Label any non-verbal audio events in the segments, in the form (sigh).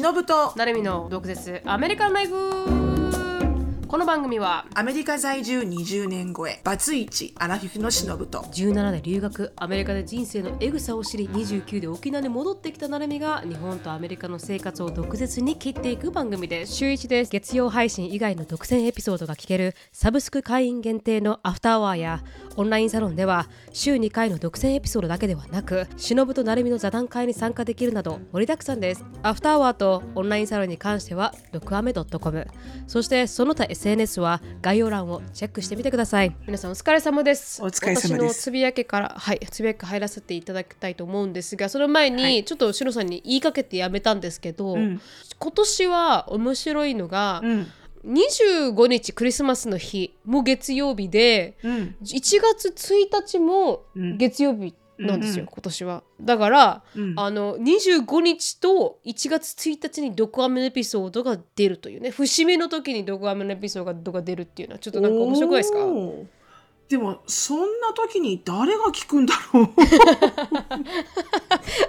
忍と。成海の毒舌。アメリカンライフ。この番組はアメリカ在住20年超えバツイチアラフィフのしのぶと17で留学アメリカで人生のエグさを知り29で沖縄に戻ってきたなるみが日本とアメリカの生活を毒舌に切っていく番組です。週1です。月曜配信以外の独占エピソードが聞けるサブスク会員限定のアフターアワーやオンラインサロンでは週2回の独占エピソードだけではなくしのぶとなるみの座談会に参加できるなど盛りだくさんです。アフターアワーとオンラインサロンに関しては毒アメ .com そしてその他 SNS は概要欄をチェックしてみてください。皆さんお疲れ様です。お疲れ様です。私のつぶやけからはいつぶやき入らせていただきたいと思うんですがその前に、ちょっとしのさんに言いかけてやめたんですけど、ん。今年は面白いのが、うん。25日クリスマスの日も月曜日でうん。1月1日もうん。月曜日なんですよ、うんうん今年は。だから、うん。あの25日と1月1日にドクアメのエピソードが出るというね。節目の時にドクアメのエピソードがが出るっていうのはちょっとなんか面白くないですか？でもそんな時に誰が聞くんだろう。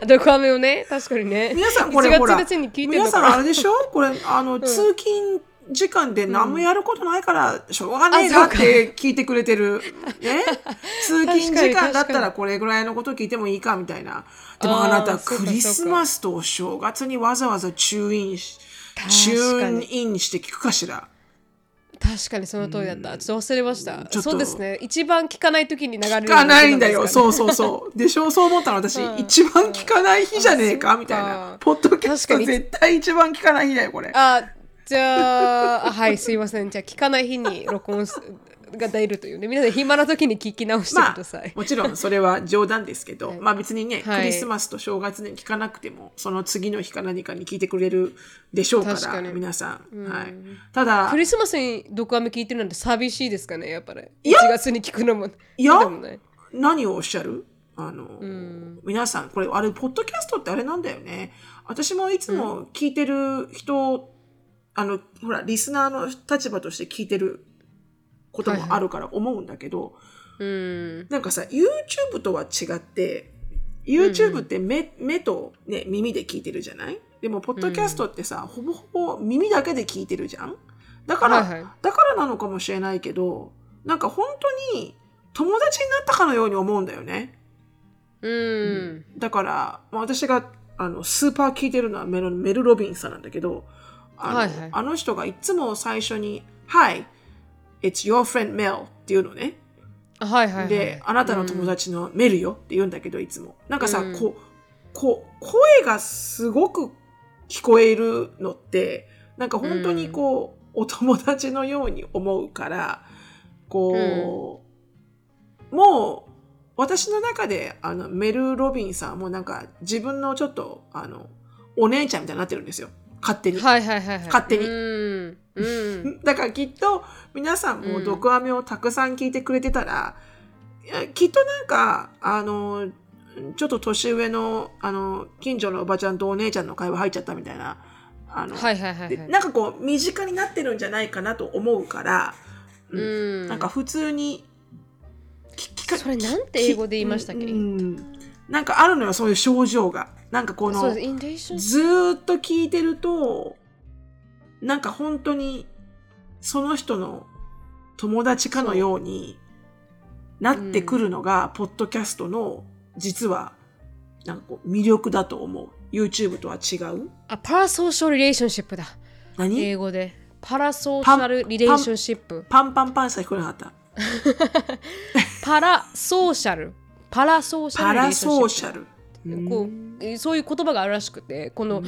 (laughs) ドクアメをね確かにね。皆さんこれ1ほら月1日に聞いてる皆さんあれでしょ？これあの、通勤時間で何もやることないから、しょうがねえなって聞いてくれてる。ね？(laughs) 通勤時間だったらこれぐらいのこと聞いてもいいかみたいな。でもあなたクリスマスとお正月にわざわざチューインし、チューンインして聞くかしら？確かにその通りだった、ちょっと忘れました。そうですね。一番聞かない時に流れる聞かないんだよ。そううそうそう。でしょ？(laughs) そう思ったの私、うん。一番聞かない日じゃねえかうんみたいな。ポッドキャスト絶対一番聞かない日だよ、これ。あじゃはいすいません。じゃあ聞かない日に録音すが出るというね。皆さん暇な時に聞き直してまください、あ、もちろんそれは冗談ですけど、まあ別にね、はい。クリスマスと正月に聞かなくても、その次の日か何かに聞いてくれるでしょうから、皆さん。はい。ただク、リスマスにドクアメ聞いてるなんて寂しいですかねやっぱり。いや。1月に聞くのも。いや。何をおっしゃる？あの、皆さん、これ、あれ、ポッドキャストってあれなんだよね。私もいつも聞いてる人、あの、ほら、リスナーの立場として聞いてることもあるから思うんだけど、うん。なんかさ、YouTube とは違って、YouTube って目,、目と、ね、耳で聞いてるじゃない？でも、ポッドキャストってさ、ほぼほぼ耳だけで聞いてるじゃん？だから、はいはい。だからなのかもしれないけど、なんか本当に友達になったかのように思うんだよね。うん。だから、まあ、私があのスーパー聞いてるのはメルメル・ロビンさんなんだけど、あの,、はいはいあの人がいつも最初に、Hi, it's your friend Mel っていうのね。はいはいはいで、あなたの友達のメルよって言うんだけど、いつも。なんかさ、うんこう、こう、声がすごく聞こえるのって、なんか本当にこう、お友達のように思うから、こう、もう、私の中で、あの、メル・ロビンさんもなんか自分のちょっと、あの、お姉ちゃんみたいになってるんですよ。勝手に。はいはいはいはい。勝手に。うん。うん。(laughs) だからきっと皆さんも毒アメをたくさん聞いてくれてたら、いやきっとなんか、あの、ちょっと年上の、あの、近所のおばちゃんとお姉ちゃんの会話入っちゃったみたいな、あの、はいはいはいはい。でなんかこう、身近になってるんじゃないかなと思うから、うん。うん。なんか普通に、き聞かそれなんて英語で言いましたっけ？うん。なんかあるのよ、そういう症状が。なんかこのずーっと聞いてると、なんか本当にその人の友達かのようになってくるのが、ポッドキャストの実はなんかこう魅力だと思う。YouTube とは違う。あパラソーシャルリレーションシップだ。何？英語で。(laughs) パラソーシャルリレーションシップパンパンパンしか聞こえなかった。パラソーシャル。パラソーシャパラルリレーションシッソーシャル。プこうえーそういう言葉があるらしくてこの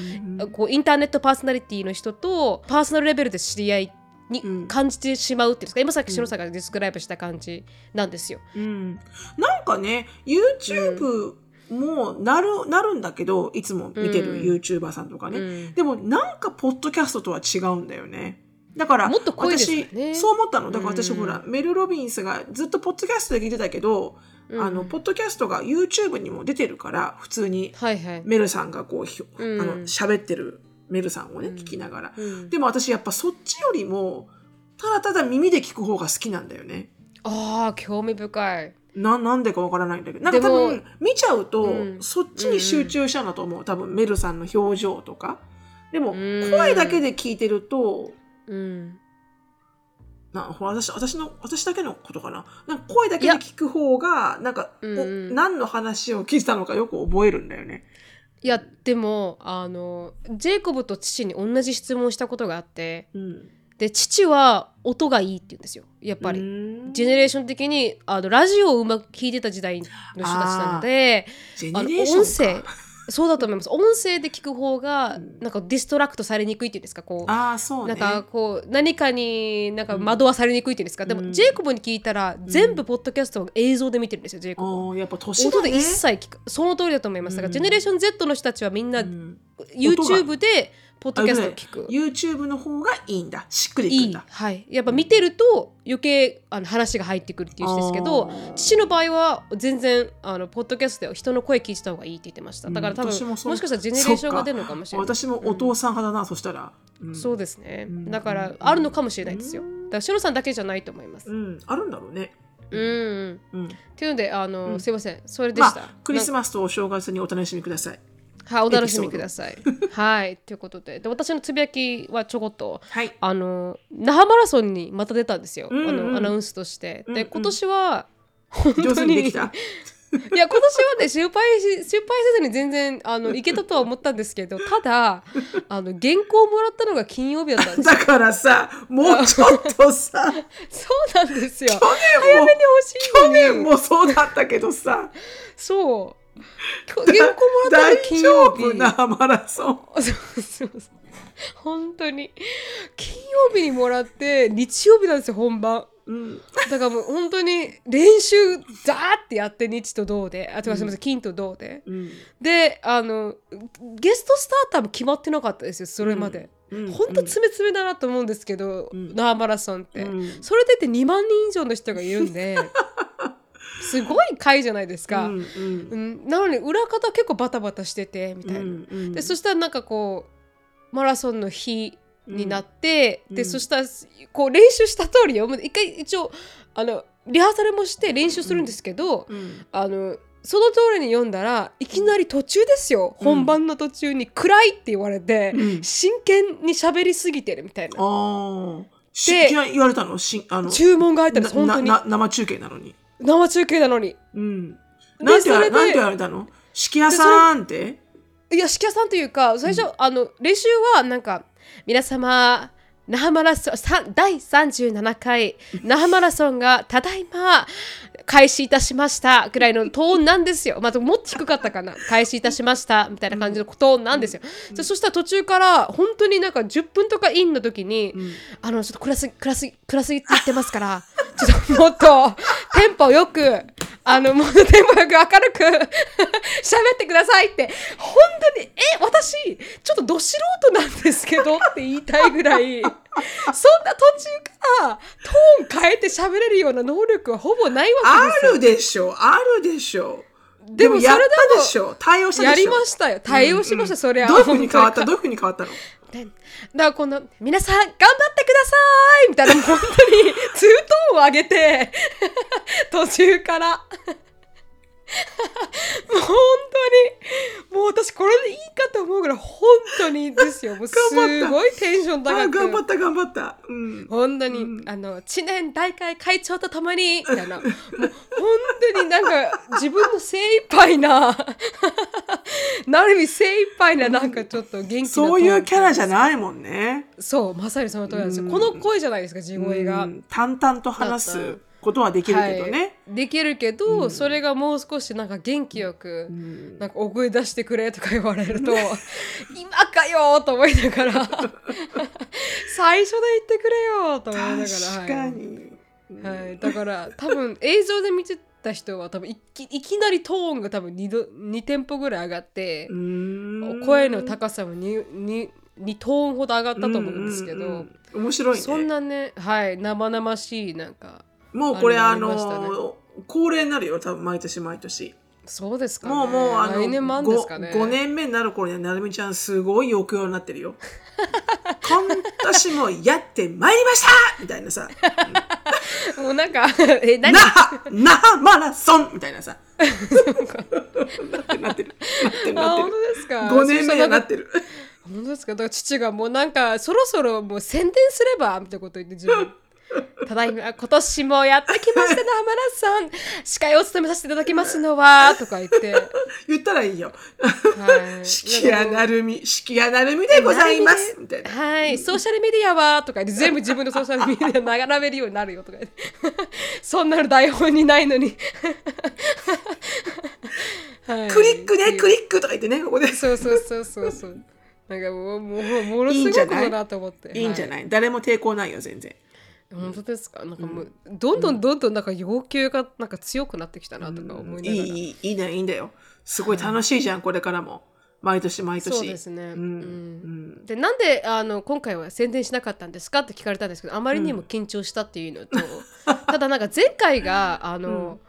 こうインターネットパーソナリティの人とパーソナルレベルで知り合いにうん。感じてしまうっていうんですか？今さっき篠さんがディスクライブした感じなんですよ。うん、なんかね YouTube もなる,、なるんだけどいつも見てるうん。YouTuber さんとかね、うん。でもなんかポッドキャストとは違うんだよね。だからもっと濃いですよ私ねそう思ったの。だから私、うん。ほらメル・ロビンスがずっとポッドキャストで聞いてたけど、うん。あのポッドキャストが YouTube にも出てるから普通に。はいはい。メルさんがこうひょ、うん。あの喋ってるメルさんをね、聞きながら、うん。でも私やっぱそっちよりもただただ耳で聞く方が好きなんだよね。ああ興味深い。ななんでかわからないんだけど。なんか多分見ちゃうと、うん。そっちに集中したんだと思う。多分メルさんの表情とか。でも、うん。声だけで聞いてると、うんな私私の私だけのことかな？なんか声だけで聞く方がなんか、おうんうん。何の話を聞いてたのかよく覚えるんだよね。いやでもあのジェイコブと父に同じ質問をしたことがあってうん、で父は音がいいって言うんですよ。やっぱり。りジェネレーション的にあのラジオをうまく聞いてた時代の人たちなのであの音声かそうだと思います。音声で聞く方がうん。なんか distract されにくいっていうんですかこう。ああそうね。なんかこう何かになんか惑わされにくいっていうんですか、でうん。もジェイコブに聞いたら全部ポッドキャストを映像で見てるんですよジェイコブ。やっぱ年だね。音で一切聞く。その通りだと思います。だから、うん。 Generation Z の人たちはみんなうん。YouTube でポッドキャストを聞く。YouTube の方がいいんだ。しっくりくいい。んだ。はい、やっぱ見てると余計あの話が入ってくるっていう人ですけど父の場合は全然あのポッドキャストで人の声聞いてた方がいいって言ってました。だから多分、うん私ももしかしたらジェネレーションが出るのかもしれない。私もお父さん派だな、そしたら。うん。そうですね、うん。だからあるのかもしれないですよ。だからしのさんだけじゃないと思います。うん、あるんだろうね。うん、うん、うん。っていうのであの、うん。すいません。それでした、まあ、クリスマスとお正月にお楽しみください。はいお楽しみください。はいということで。で私のつぶやきはちょこっとはい。あの那覇マラソンにまた出たんですよ、うんうんあのアナウンスとして。うんうん。で今年は本当に。いや今年はね失敗し失敗せずに全然あのいけたとは思ったんですけどただあの原稿をもらったのが金曜日だったんですよ。だからさ、もうちょっとさ、そうなんですよ。去早年もめに欲しい去年もそうだったけどさ、そう原稿もらった金丈曜日夫なマラソン。そうそうそう。本当に。金曜日にもらって日曜日なんですよ本番。うん。だからもう本当に練習ザーってやって日と銅で。あ違うすみません金と銅で。うん。であのゲストスターターも決まってなかったですよそれまで、うん。本当詰め詰めだなと思うんですけど、うん。ナーマラソンって、うん。それでって2万人以上の人がいるんで (laughs) すごい回じゃないですか、うんうん。なのに裏方結構バタバタしててみたいな、うんうんでそしたらなんかこうマラソンの日になって、でうん。うんそしたらこう練習した通りよ一回一応あのリハーサルもして練習するんですけど、うんあのその通りに読んだらいきなり途中ですよ、うん。本番の途中に「暗い」って言われて、うん。真剣に喋りすぎてるみたいな。あで言われたの？しあの注文が入ったんです本当に。生中継なのに。生中継なのにうん。でなんてなんて言われたの？式屋さんって？いや式屋さんというか最初、あの練習はなんか皆様那覇マラソン第37回那覇マラソンがただいま開始いたしましたぐらいのトーンなんですよ。まあ、もっと低かったかな。開始いたしましたみたいな感じのトーンなんですよ。でそしたら途中から本当になんか10分とかインの時に、んあのちょっと暗すぎ暗すぎ暗すぎって言ってますから、ちょっともっとテンポよくあのもっとテンポよく明るく (laughs) 喋ってくださいって。本当にえ私ちょっとど素人なんですけどって言いたいぐらいそんな途中からトーン変えて喋れるような能力はほぼないわあけですよ。るでしょあるでしょでもそれでもやりましたよ。対応しました、それは。どういうふうに変わった？本どういうふうに変わったの？だからこの「皆さん頑張ってください!」みたいな本当にツートーンを上げて (laughs) 途中から (laughs) もう本当に。もう私これでいいかと思うぐらい本当にですよ。(laughs) もうすごいテンションあ高く。頑張った頑張った。うん。本当に、うん。あの知念大会会長とともにみたいなもう本当になんか自分の精一杯な (laughs) なる意味精一杯ななんかちょっと元気なそういうキャラじゃいないもんね。そうまさにその通りなんですよ、うん。この声じゃないですか地声が、うん。淡々と話すことはできるけどね、はい、できるけど、うん。それがもう少しなんか元気よく、うん。なんかお声出してくれとか言われると (laughs) 今かよと思いながら (laughs) 最初で言ってくれよと思いながら確かに、はい、はい、だから多分映像で見てた人は多分いきいきなりトーンが多分 2, 度2テンポぐらい上がってう、ん。声の高さも 2, 2, 2トーンほど上がったと思うんですけど、うんうんうん。面白いね。そんなねはい。生々しいなんかもうこれあの恒例になるよ多分毎年毎年。そうですかね。もうもうあの来年ね。5, 年目になる頃にはなるみちゃんすごい抑揚になってるよ。(laughs) 今年もやってまいりましたみたいなさ。(laughs) もうなんか (laughs) え何？那覇那覇マラソン！みたいなさ。なってるなってる。なってるあなってる。本当ですか。5年目にはなってる。本当ですか？だから父がもうなんかそろそろもう宣伝すればみたいなこと言って自分ただいま今年もやってきましたね浜田さん司会を務めさせていただきますのは (laughs) とか言って、言ったらいいよ。はい、四季谷なるみ、四季谷なるみでございます。みたいな。はい、ソーシャルメディアはとか言って全部自分のソーシャル (laughs) メディア並べるようになるよとか言って。そんなの台本にないのに、(laughs) はい。クリックね、クリックとか言ってね、ここで。そうそうそうそうそう。なんかもうもうものすいいんじゃない？ごいことだと思って。はいいんじゃない。誰も抵抗ないよ、全然。本当ですか？なんかもう、どんどんどんどんなんか要求がなんか強くなってきたなとか思いながら、いい、いい、いいね、いいんだよ。すごい楽しいじゃん、これからも。毎年毎年。そうですね、うん。うん。でなんであの今回は宣伝しなかったんですか？って聞かれたんですけどあまりにも緊張したっていうのと、(laughs) ただなんか前回があの、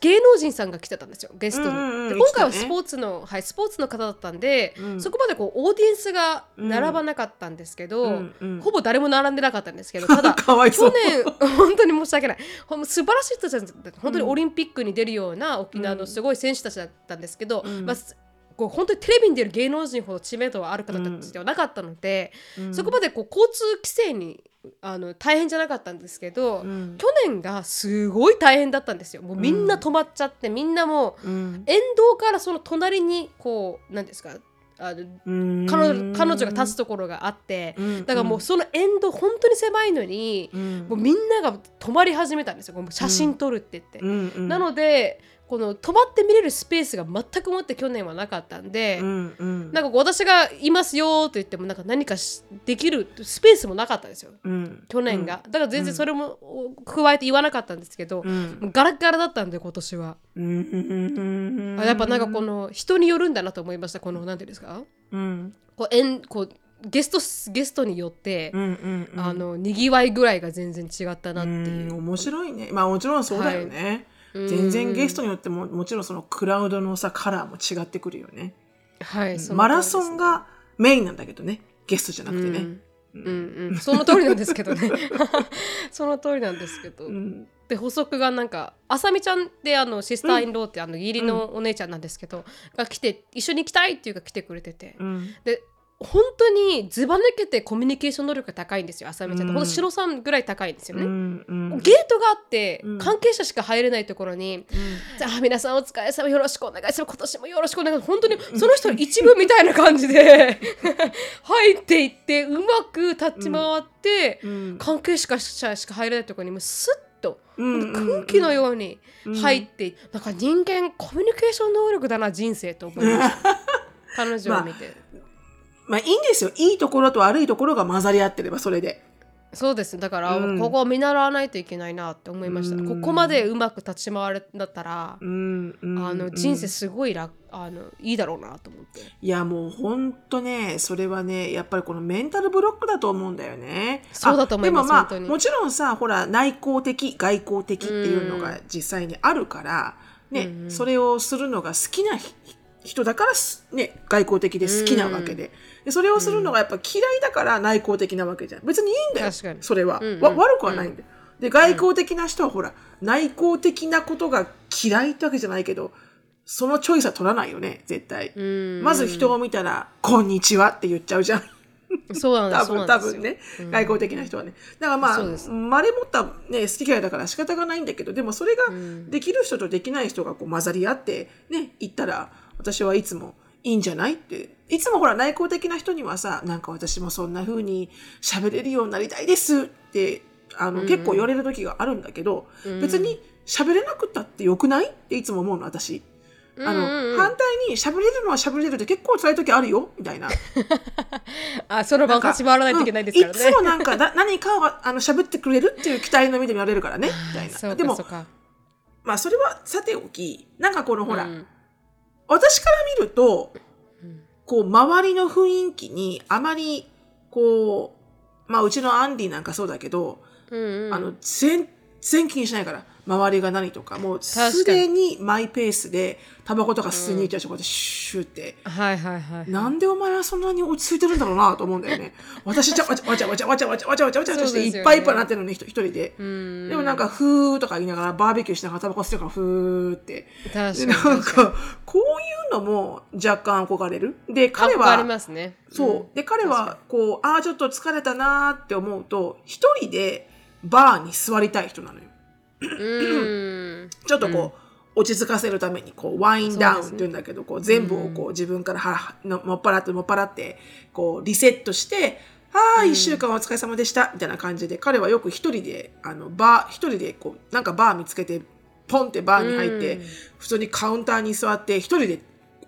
芸能人さんが来てたんですよゲストに、うんうんうんで今回はスポーツの、はい、スポーツの方だったんで、うん。そこまでこうオーディエンスが並ばなかったんですけど、うんうん。ほぼ誰も並んでなかったんですけど (laughs) ただ去年 (laughs) 本当に申し訳ない。ほん素晴らしい人たちだった。本当にオリンピックに出るような沖縄のすごい選手たちだったんですけど、うん。まあすこう本当にテレビに出る芸能人ほど知名度はある方たちではなかったので、うん。そこまでこう交通規制にあの大変じゃなかったんですけど、うん。去年がすごい大変だったんですよ。もうみんな止まっちゃって、みんなもううん。沿道からその隣にこう何ですかあのうん。彼女彼女が立つところがあって、うん。だからもうその沿道本当に狭いのに、うん。もうみんなが止まり始めたんですよ。写真撮るって言って。うん。うん。なのでこの止まって見れるスペースが全くもって去年はなかったんで、うんうん。なんか私がいますよと言ってもなんか何かしできるスペースもなかったんですよ。うん。去年が、だから全然それも加えて言わなかったんですけど、うん。ガラッガラだったんで今年は、うん。やっぱなんかこの人によるんだなと思いました。この何ていうんですか？うん。こうえんこうゲストゲストによって、うんうんうん。あのにぎわいぐらいが全然違ったなっていう。うん面白いね。まあもちろんそうだよね、全然ゲストによってももちろんそのクラウドのさカラーも違ってくるよね。はい、そのマラソンがメインなんだけどね。ゲストじゃなくてね、うん。うん。うん、その通りなんですけどね。(laughs) その通りなんですけど、うん。で補足がなんかあさみちゃんってあのシスターインローって、あの義理のお姉ちゃんなんですけど、が来て一緒に行きたいっていうか来てくれてて、うん。で本当にずば抜けてコミュニケーション能力が高いんですよあさみちゃんって、うん。ほんと白さんぐらい高いんですよね、うんうん。ゲートがあって、うん。関係者しか入れないところに、じゃあ皆さんお疲れ様よろしくお願いします。今年もよろしくお願いします。本当にその人の一部みたいな感じで (laughs) 入っていってうまく立ち回って、うん。関係者しか入れないところにもうスッとうん空気のように入っていって、なんか人間コミュニケーション能力だな人生と思いました。(laughs) 彼女を見て、まあいいんですよ。いいところと悪いところが混ざり合ってればそれで。そうです。だから、うん。ここを見習わないといけないなって思いました、うん。ここまでうまく立ち回るんだったら、うんうんあの人生すごい楽あのいいだろうなと思って。いやもうほんとねそれはねやっぱりこのメンタルブロックだと思うんだよね。そうだと思いますあでもまあ本当に。もちろんさほら内向的外向的っていうのが実際にあるから、ね、うんうん。それをするのが好きなひ人だからすね外向的で好きなわけで,、でそれをするのがやっぱ嫌いだから内向的なわけじゃん。別にいいんだよ。それは、うんうん。わ悪くはないんだよ。で外向的な人はほら内向的なことが嫌いってわけじゃないけどそのチョイスは取らないよね。絶対、うん。まず人を見たら「こんにちは」って言っちゃうじゃん。そうなんです多分多分ね、外交的な人はね。だからまあまれ持った、ね、好き嫌いだから仕方がないんだけどでもそれがん。できる人とできない人がこう混ざり合ってね言ったら私はいつもいいんじゃない？っていつもほら内向的な人にはさなんか私もそんな風に喋れるようになりたいですってあの、結構言われる時があるんだけど、別に喋れなくったってよくない？っていつも思うの私。あの、うんうんうん反対に喋れるのは喋れるって結構辛い時あるよ？みたいな。(laughs) あその場を立ち回らないといけないですからね。うんいつもなんかだ何かをあの喋ってくれるっていう期待の目で見られるからねみたいな。でも。まあそれはさておきなんかこのほら、うん私から見るとこう周りの雰囲気にあまりこうまあうちのアンディなんかそうだけど、うんうん。あの全然気にしないから周りが何とかもうすでにマイペースでタバコとか吸いに行ったりとかでシューって。はいはいはい。なんでお前はそんなに落ち着いてるんだろうなと思うんだよね。(laughs) 私じゃわちゃわちゃわちゃわちゃわちゃわちゃわちゃわちゃわちゃしていっぱいいっぱいなってるのに一人で。うんでもなんか、ふーとか言いながらバーベキューしながらタバコ吸ってるからふーって。確かで、になん確かこういうのも若干憧れる。で、彼は。そう。で、彼は、こう、ああ、ちょっと疲れたなーって思うと、一人でバーに座りたい人なのよ。うん。ちょっとこう、落ち着かせるために、こう、ワインダウンってそうんだけど、こう、全部をこう、自分からはのもっぱらってもっぱらって、こう、リセットして、ああ、一週間お疲れ様でした、みたいな感じで、彼はよく一人で、あの、バー、一人で、こう、なんかバー見つけて、ポンってバーに入って、うん普通にカウンターに座って、一人で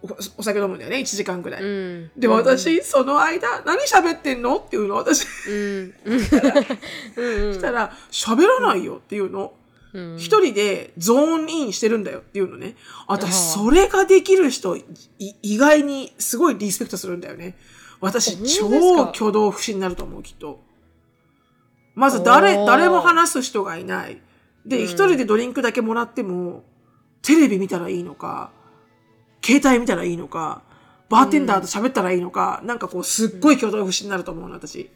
おお酒飲むんだよね、1時間ぐらい。うん。で、私、その間、何喋ってんの？っていうの、私。うん。うん。(laughs) したら、喋らないよっていうの。うん。一人でゾーンインしてるんだよっていうのね。私、それができる人、い意外にすごいリスペクトするんだよね。私、超か？挙動不審になると思う、きっと。まず、誰、誰も話す人がいない。で、うん一人でドリンクだけもらっても、テレビ見たらいいのか、携帯見たらいいのか、バーテンダーと喋ったらいいのか、なんかこう、すっごい挙動不審になると思うの、私。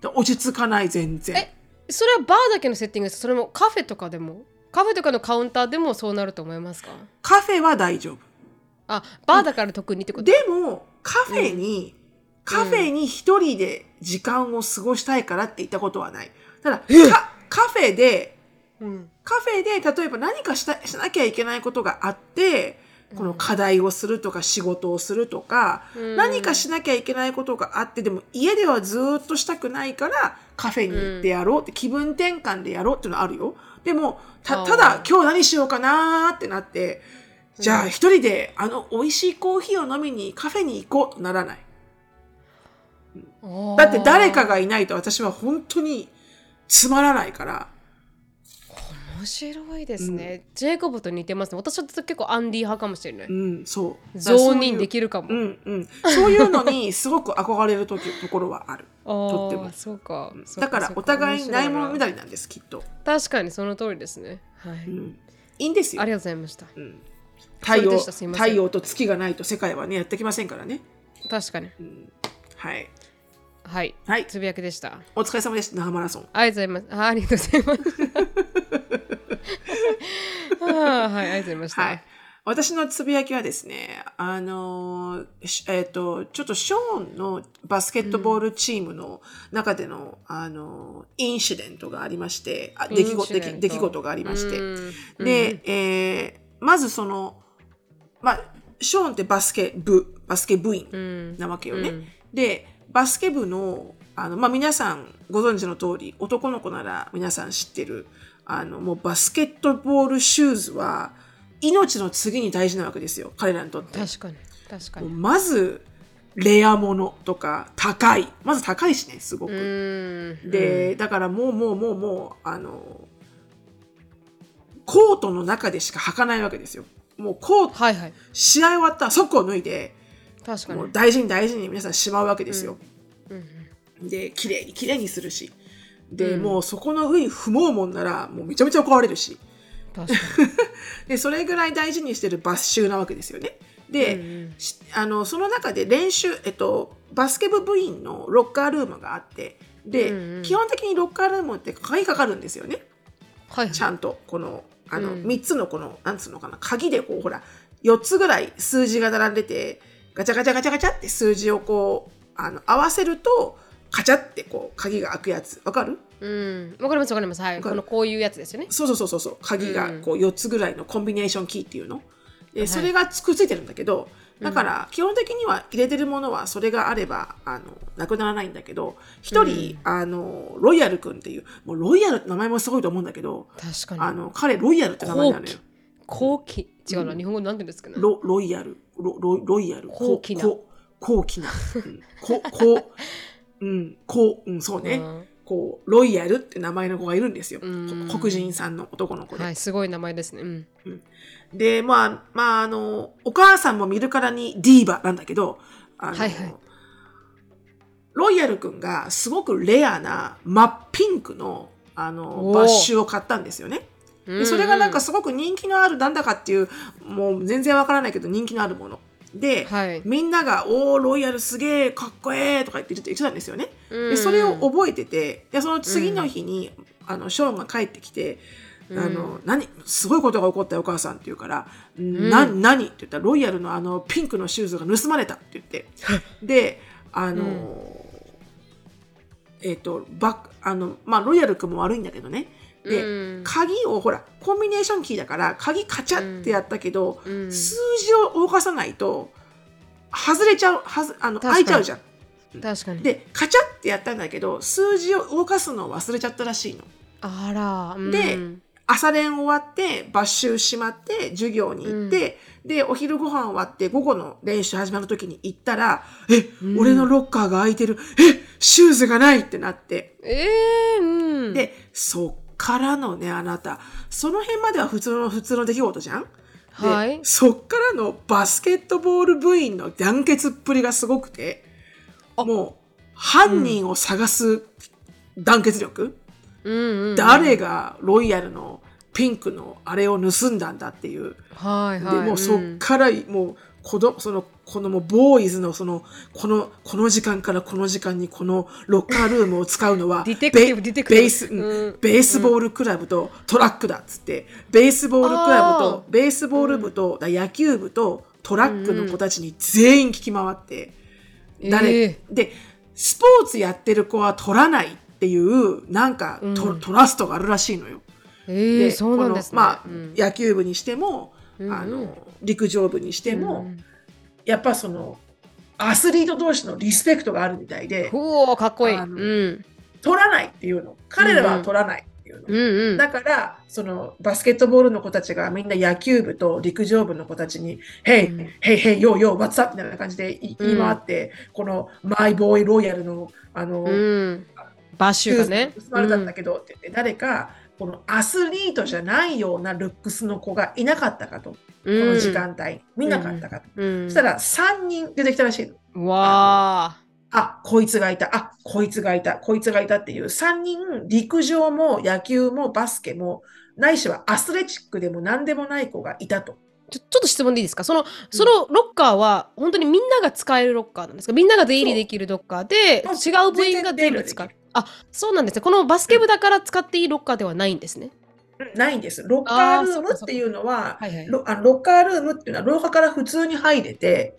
で落ち着かない、全然。えそれはバーだけのセッティングですか？それもカフェとかでも？カフェとかのカウンターでもそうなると思いますか？カフェは大丈夫。あバーだから特にってこと？でも、カフェに、カフェに一人で時間を過ごしたいからって言ったことはない。ただ、かカフェで、うん。カフェで例えば何かしたしなきゃいけないことがあって、この課題をするとか仕事をするとか、うん何かしなきゃいけないことがあって、でも家ではずーっとしたくないからカフェに行ってやろうって、気分転換でやろうっていうのはあるよ。でも、ただ今日何しようかなーってなって、じゃあ一人であの美味しいコーヒーを飲みにカフェに行こうとならない。だって誰かがいないと私は本当につまらないから。面白いですね、ジェイコブと似てますね私は結構アンディ派かもしれない、うん、そう。ゾーンインでる。きるかも、うんうん。そういうのにすごく憧れるときところはある。(laughs) とってもそうかそうだからお互いにないものみだたいなんです、きっと。確かにその通りですねはい、うん。いいんですよあ。りがとうございましたうん太陽太陽と月がないと世界はねやってきませんからね。確かにうんはい。はいはい。つぶやきでしたお疲れ様です、那覇マラソン。ありがとうございますあありがとうございます (laughs) (laughs) はいありがとうございました、はい。私のつぶやきはですね、あのえっ、と、ちょっとショーンのバスケットボールチームの中での、あのーインシデントがありまして、あ出来事出来出来事がありまして、うん。で、えーまずその、まあ、ショーンってバスケ部、バスケ部員うん。なわけよね。うん。で、バスケ部の、あの、まあ、皆さんご存知の通り、男の子なら皆さん知ってる、あの、もうバスケットボールシューズは、命の次に大事なわけですよ、彼らにとって。確かに確かにまず、レアものとか、高い。まず高いしね、すごうく。んで、だからもうもうもうもう、あの、コートの中でしか履かないわけですよ。もうコート、はいはい試合終わったら即を脱いで、確かにもう大事に大事に皆さんしまうわけですよ。うんで、綺麗に綺麗にするし。で、うんもうそこの上に踏もうもんなら、もうめちゃめちゃ怒られるし。確か (laughs) で、それぐらい大事にしてるバス集なわけですよね。にで、うんあの、その中で練習、えっと、バスケ部部員のロッカールームがあって、で、うんうん基本的にロッカールームって鍵かかるんですよね。はいちゃんと、この、あの、うん3つのこの、なんつうのかな、鍵でこう、ほら、4つぐらい数字が並んでて、ガチャガチャガチャガチャって数字をこう、あの、合わせると、カチャってこう、鍵が開くやつ。わかる？うん。わかりますわかります。はい。このこういうやつですよね。そうそうそうそう鍵がうん。こう4つぐらいのコンビネーションキーっていうの、ではいそれがつくっついてるんだけどだから基本的には入れてるものはそれがあればあのなくならないんだけど一人、あのロイヤル君っていうもうロイヤルって名前もすごいと思うんだけど確かに。あの彼ロイヤルって名前なのよ。後期違うな、日本語なんて言うんですかね？ロロイヤル。ロロロイヤル。高貴な。こ高貴な、うん、こ (laughs) こうん。こう、うん、そうね、うん。こうロイヤルって名前の子がいるんですよ、うん。黒人さんの男の子で、はいすごい名前ですね。うん。で、まあ、まあ、あの、お母さんも見るからにディーバなんだけど、あの、はいはい。ロイヤル君がすごくレアな真っピンクの、あの、バッシュを買ったんですよね。でそれがなんかすすごく人気のある、なんだかっていう、もう全然わからないけど人気のあるもの。で、はい。みんなが、おー、ロイヤルすげえ、かっこええとか言って言ってたんですよね。うん。でそれを覚えててでその次の日に、あのショーンが帰ってきてうん。あの何すごいことが起こったよお母さんって言うから「ん。な何?」って言ったら「ロイヤルのあのピンクのシューズが盗まれた」って言って。(laughs) であの、えっ、とバあのまあロイヤル君も悪いんだけどねで、うん。鍵をほらコンビネーションキーだから鍵カチャってやったけど、うん。数字を動かさないと外れちゃうはずあの開いちゃうじゃん。確かに。でカチャってやったんだけど数字を動かすのを忘れちゃったらしいの。あら、うん。で朝練終わってバッシュしまって授業に行って、でお昼ご飯終わって午後の練習始まる時に行ったら「え、うん。俺のロッカーが開いてる。えシューズがない!」ってなって。えー、うん。でそっからのねあなた。その辺までは普通の普通の出来事じゃん？ではい。そっからのバスケットボール部員の団結っぷりがすごくてもう犯人を探す団結力、うんうんうん。誰がロイヤルのピンクのあれを盗んだんだっていう、はいはい。でもうそっからもう子供そのこのボーイズのそのこのこの時間からこの時間にこのロッカールームを使うのはベース、ベースボールクラブとトラックだっつってベースボールクラブあとベースボール部と、だ野球部とトラックの子たちに全員聞き回って、誰、えでスポーツやってる子は取らないっていうなんかト,、うん。トラストがあるらしいのよ。えー、でそうなんですね。まあ、うん。野球部にしても、あの陸上部にしても、うん。やっぱそのアスリート同士のリスペクトがあるみたいでうおかっこいい。うん。取らないっていうの。彼らは取らないっていうの、うんうんだからそのバスケットボールの子たちがみんな野球部と陸上部の子たちに「Hey、うん。Hey Hey Yo Yo What's up?」みたいな感じでい言い回って、このマイボーイロイヤルのあの、うん。バッシュがね。盗まれたんだけどって言って、誰かこのアスリートじゃないようなルックスの子がいなかったかと、この時間帯。見なかったかと、うん。そしたら3人出てきたらしいの。わあ。あ、こいつがいた、あ、こいつがいた、こいつがいたっていう。3人、陸上も野球もバスケも、ないしはアスレチックでも何でもない子がいたと。ちょちょっと質問でいいですか？そのそのロッカーは本当にみんなが使えるロッカーなんですか？みんなが出入りできるロッカーで違う部員が全部使うあそうなんですね。このバスケ部だから使っていいロッカーではないんですね。うんないんです。ロッカールームっていうのは、はいはい。ロあのロッカールームっていうのは廊下から普通に入れて、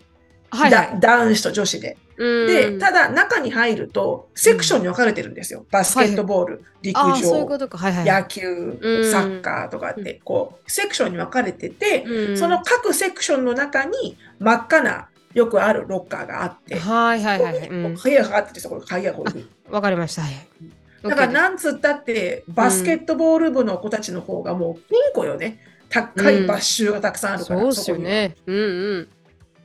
はい。はいだ男子と女子で。うん。で、ただ中に入るとセクションに分かれてるんですよ。バスケットボール、はい。はい野球、うん。サッカーとかって、こう、セクションに分かれてて、うん。その各セクションの中に真っ赤なよくあるロッカーがあって、はいはいはい。鍵がかかってて、そこに鍵がこういうふうに。わかりました。はいだからなんつったって、バスケットボール部の子たちの方がもうピンコよね。高いバッシュがたくさんあるから、そうですよこにはねうんうん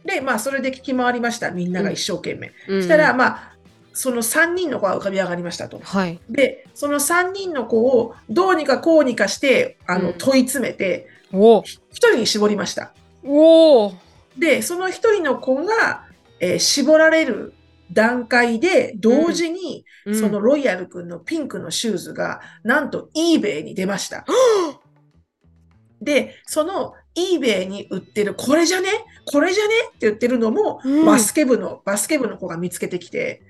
で、まあ、それで聞き回りました。みんなが一生懸命。うんしたら、まあ、その3人の子が浮かび上がりましたと。はいで、その3人の子をどうにかこうにかして、あの、うん問い詰めて、お1人に絞りました。おおで、その1人の子が、えー絞られる段階で、同時に、そのロイヤル君のピンクのシューズが、なんと eBay に出ました。(gasps) で、その eBay に売ってる、これじゃね？これじゃね？って言ってるのも、うん。バスケ部の、バスケ部の子が見つけてきて、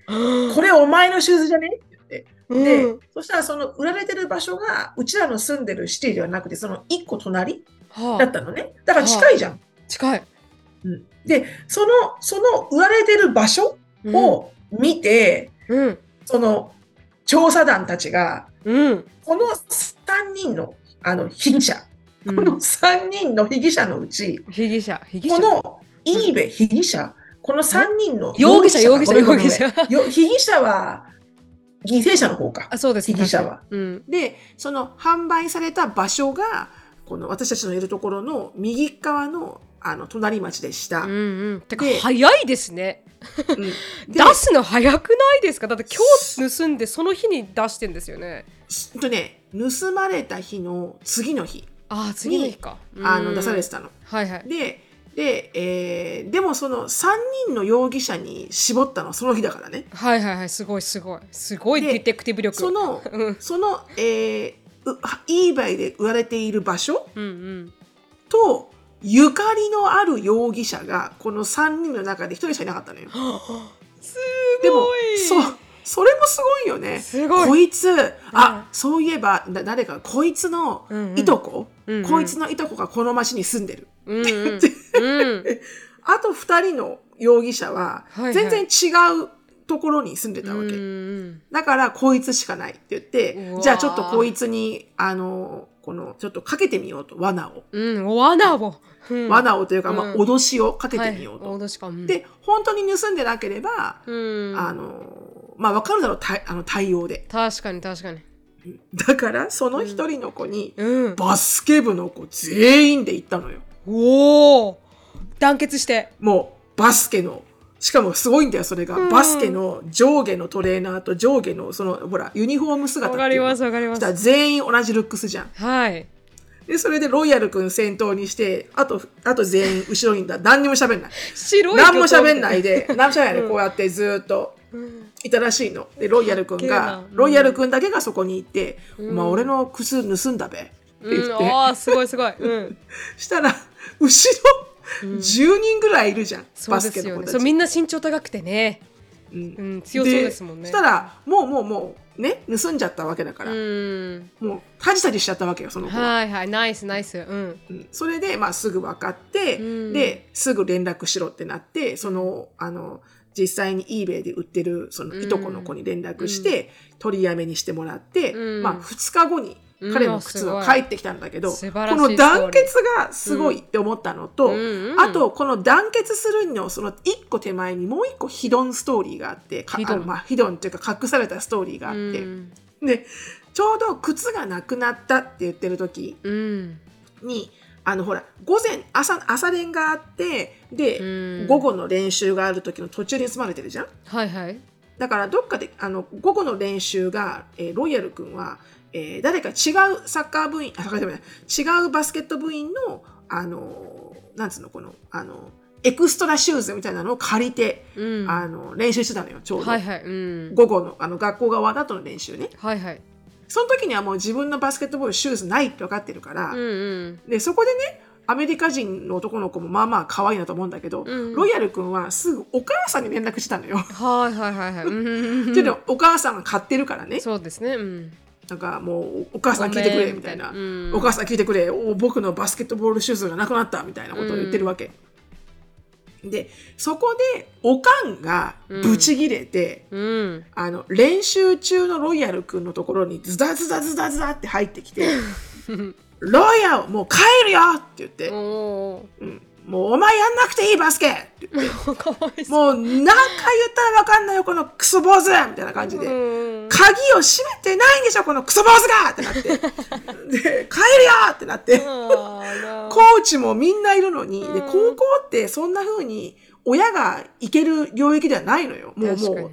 これお前のシューズじゃね？って。言って。で、うんそしたらその売られてる場所が、うちらの住んでるシティではなくて、その一個隣はあ、だったのね。だから近いじゃん。近い、うん。で、その、その売られてる場所うんを見て、うん。その調査団たちが、うん。この3人のあの被疑者、うん。この3人の被疑者のうち、被疑者被疑者。このイーベ被疑者、この3人の容疑者容疑者容疑者よ被疑者は犠牲者の方か。あそうです被疑者は。うん。で、その販売された場所が、この私たちのいるところの右側のあの隣町でした。うんうん、てかで早いですね。うん。(laughs) 出で、すの早くないですか？だって今日盗んでその日に出してんですよね。とね、盗まれた日の次の日、ああ次の日か。あの出されててたの。はいはい。で、で、えーでもその3人の容疑者に絞ったのはその日だからね。はいはいはい。すごいすごい。すごいでディテクティブ力。その、うん。その、えー、う eBay で売られている場所うんうん。と、ゆかりのある容疑者がこの3人の中で1人しかいなかったのよ。(gasps) すでもごいそうそれもすごいよね。すごい。こいつ、あ、そういえば、だ誰か、こいつのうんうん。いとこ、うんうん。こいつのいとこがこの町に住んでる。うんうん。(laughs) うん。あと二人の容疑者は全然違うところに住んでたわけ。うんだから、こいつしかないって言っうてじゃあちょっとこいつに、あの、この、ちょっとかけてみようと、罠を。うん罠を。うん。罠をというか、まあ、うん。脅しをかけてみようと。はい脅しかうんで、本当に盗んでなければ、うん。あの、まあ、わかるだろう、対あの対応で。確かに確かに。だから、その一人の子に、うん。バスケ部の子全員で行ったのよ。おお団結して。もう、バスケの、しかもすごいんだよ、それが。うん。バスケの上下のトレーナーと上下の、その、ほら、ユニフォーム姿っていう。のわかりますわかります。全員同じルックスじゃん。はい。で、それでロイヤル君先頭にして、あと、あと全員後ろにいた。何にも喋んない。白い何も喋んないで、(laughs) 何も喋んないで、うん。こうやってずーっとうん。いたらしいの。で、ロイヤル君が、うん。ロイヤル君だけがそこにいて、うん。お前俺の靴盗んだべ。って言うん。って、ああすごいすごい。うん。(laughs) したら、後ろ、10人ぐらいいるじゃん、バスケの子たち。そうみんな身長高くてね。うん。うん強そうですもんね。したら、もうもうもう、ね、盗んじゃったわけだから、うん。もう、タジタジしちゃったわけよ、その子は。はいはい。ナイスナイス。うん。うん。それで、まあ、すぐ分かって、うん。で、すぐ連絡しろってなって、その、あの、実際に eBay で売ってる、その、いとこの子に連絡して、取りやめにしてもらって、うん。まあ、2日後に、彼の靴は帰ってきたんだけど、うんこの団結がすごいって思ったのと、うんうんあと、この団結するの、その一個手前にもう一個ヒドンストーリーがあって、かヒドン。まあ、ヒドンっていうか隠されたストーリーがあって、うん。で、ちょうど靴がなくなったって言ってる時うん。に、あのほら、午前、朝、朝練があって、で、うん。午後の練習がある時の途中に積まれてるじゃん？はいはい。だからどっかで、あの、午後の練習が、えーロイヤル君は、えー誰か違うサッカー部員、あ、サッカーじゃない違うバスケット部員の、あのー、なんつうの、この、あの、 extra shoes みたいなのを借りて、うんあの、練習してたのよ、ちょうど。はいはいうん午後の、あの、学校が終わった後の練習ね。はいはいその時にはもう自分のバスケットボールシューズないって分かってるから、うんうんで、そこでね、アメリカ人の男の子もまあまあ可愛いなと思うんだけど、うんロイヤル君はすぐお母さんに連絡したのよ。はいはいはいはいうん (laughs) っていうのはお母さんが買ってるからね。そうですねうんなんかもうお母さん聞いてくれみたいな。うん。お母さん聞いてくれ。お僕のバスケットボールシューズがなくなったみたいなことを言ってるわけ。で、そこでおかんがブチギレて、うん。あの、練習中のロイヤル君のところにズダズダズダズダって入ってきて、(laughs) ロイヤルもう帰るよ！って言って、おうんもうお前やんなくていいバスケ！って言って、もう何回言ったらわかんないよこのクソ坊主！みたいな感じで。うん鍵を閉めてないんでしょこのクソ坊主が！ってなって。(laughs) で、帰るよ！ってなって。コーチもみんないるのに、で、うん。高校ってそんな風に親が行ける領域ではないのよ。もう、もう、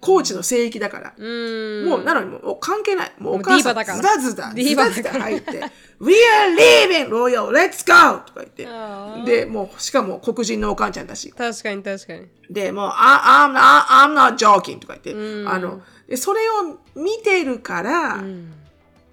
コーチの聖域だから。うん。もう、なのにもう関係ない。もうお母さんズダズダ、ズダズダ入って、We are leaving, Royal, let's go! とか言って。で、もう、しかも黒人のお母ちゃんだし。確かに確かに。で、もう、I, I'm, not, I'm not joking! とか言って、うん。あの、でそれを見てるから、うん。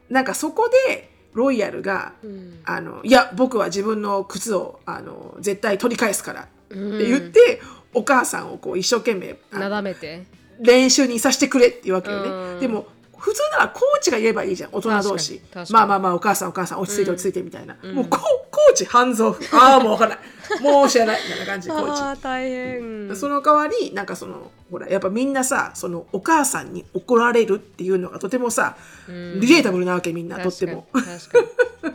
なんかそこで、ロイヤルが、うん。あの、いや、僕は自分の靴を、あの、絶対取り返すから、ってうん言って、お母さんをこう一生懸命、なだめて練習にさせてくれっていうわけようんね。でも、普通ならコーチが言えばいいじゃん、大人同士まあまあまあ、お母さんお母さん落ち着いてうん落ち着いてみたいな。うんもうココーチ半蔵風。ああ、もうわかんない。もう知らない。みたいな感じ、コーチ。あー大変。その代わりなんかそのほらやっぱみんなさそのお母さんに怒られるっていうのがとてもさ、うん。リレータブルなわけみんなとっても。(laughs)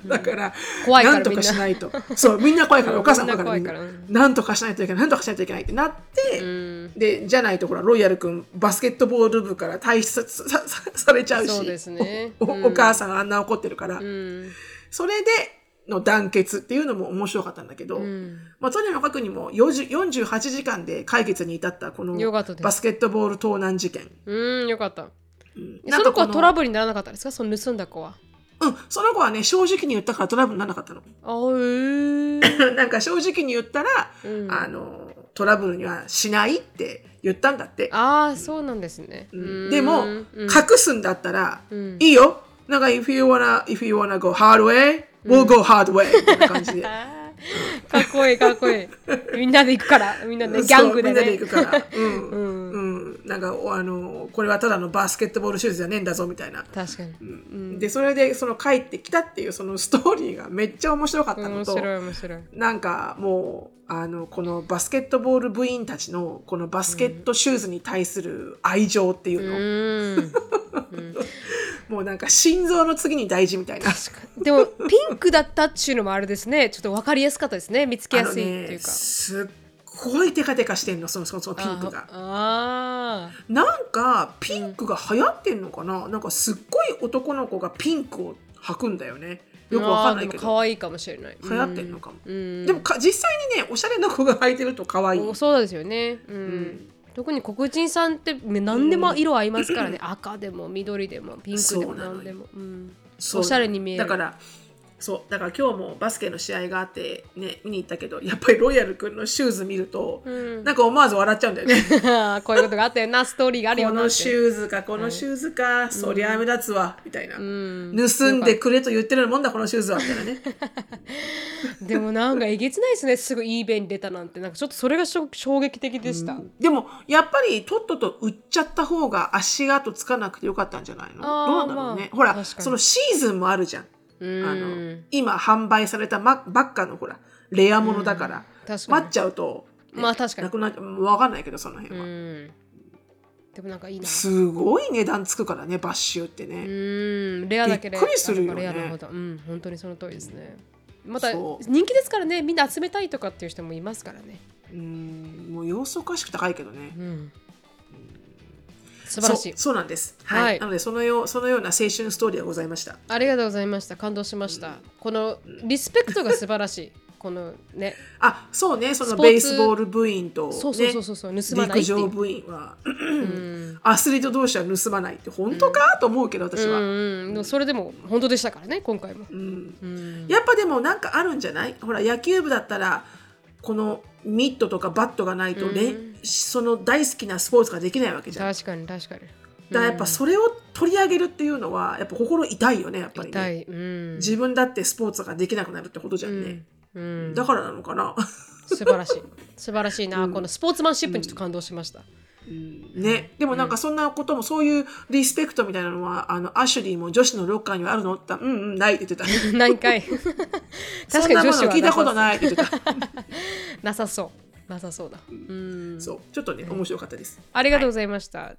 だから、怖いからな。んとかしないと。そうみんな怖いから、う (laughs) んお母さんだからみんなな怖いから。な。んとかしないといけないなんとかしないといけないってなって、にうん。でじゃないとほらロイヤル君バスケットボール部から退出されちゃうしそうですね。お母さんがあんな怒ってるから、うん。それでの団結っていうのも面白かったんだけど、うん。まあ、とにもかくにも40 48時間で解決に至ったこのバスケットボール盗難事件。うんよかった。うん。その子はトラブブルにならなかったですか？その盗んだ子は？ルうん、その子はね、正直に言ったからトラブルにならなかったの。あー。(laughs) なんか正直に言ったら、うん。あの、トラブルにはしないって言ったんだって。あーそうなんですね。でも、うん。隠すんだったら、うん。いいよ。なんか、if you wanna, if you wanna go hard way, we'll go hard way. みたいな感じで。(laughs) かっこいいかっこいい。みんなで行くから。みんなでギャングでね。みんなで行くから。うん。うん。うん。うん、なんかおあのこれはただのバスケットボールシューズじゃねえんだぞみたいな。確かに、うん。でそれでその帰ってきたっていうそのストーリーがめっちゃ面白かったのと、面白い面白い。なんかもうあのこのバスケットボール部員たちのこのバスケットシューズに対する愛情っていうの、うん (laughs) もうなんか心臓の次に大事みたいな。でもピンクだったっていうのもあれですねちょっと分かりやすかったですね見つけやすいっていうか、すっごいテカテカしてんのそのそのそのピンクが。ああなんかピンクが流行ってんのかな、なんかすっごい男の子がピンクを履くんだよね。よくわかんないけど。可愛いかもしれない流行ってんのかも。うんでもか実際にねおしゃれな子が履いてると可愛い。おそうですよね、うん特に黒人さんって何でも色合いますからね、赤でも緑でもピンクでも何でも、うん、おしゃれに見える。だからそうだから今日もバスケの試合があってね見に行ったけどやっぱりロイヤル君のシューズ見ると、ん。なんか思わず笑っちゃうんだよね。(laughs) こういうことがあったよなストーリーがあるよこなって。のシューズかこのシューズか、そりゃ目立つわみたいな、うん。盗んでくれと言ってるもんだこのシューズはみたいなね。(laughs) でもなんかえげつないですね。すぐ eBay に出たなんて。なんかちょっとそれが衝撃的でした、でもやっぱりとっとと売っちゃった方が足跡つかなくてよかったんじゃないの？どうなんだろうね、まあほらそのシーズンもあるじゃんうんあの今販売されたばばっかのほらレアものだから、待っちゃうと、まあ確かに。なくなっわかんないけどその辺は、うん。でもなんかいいな。すごい値段つくからねバッシュってうね、ん。レアだけでびっくりするよね。レアなほど。うん。本当にその通りですね。また人気ですからね。みんな集めたいとかっていう人もいますからね。うん。もう様子おかしく高いけどね、うん素晴らしい。そうなんです、はい。はい。なのでそのようそのような青春ストーリーがございました。ありがとうございました。感動しました。このリスペクトが素晴らしい。このね。あそうね。そのベースボール部員と、ね、そうそうそうそうそう盗まない陸上部員は。うん。アスリート同士は盗まないって本当か、と思うけど私は、うんうんそれでも本当でしたからね今回も。うん。うん。やっぱでもなんかあるんじゃない？ほら野球部だったらこのミットとかバットがないと、ねうんその大好きなスポーツができないわけじゃん。だか確かに。確かにらやっぱそれを取り上げるっていうのはやっぱ心痛いよねやっぱり。ね痛い。うん。自分だってスポーツができなくなるってことじゃんね、うん。だからなのかな。素晴らしい。素晴らしいな、このスポーツマンシップにちょっと感動しました、ね、でもなんかそんなこともそういうリスペクトみたいなのはあのアシュリーも女子のロッカーにはあるの？ってうんうんないって言ってた。何回そ確かに女子は聞いたこといないって言ってた。(laughs) なさそうなさそうだ。うん。そう。ちょっとね面白かったです。ありがとうございました、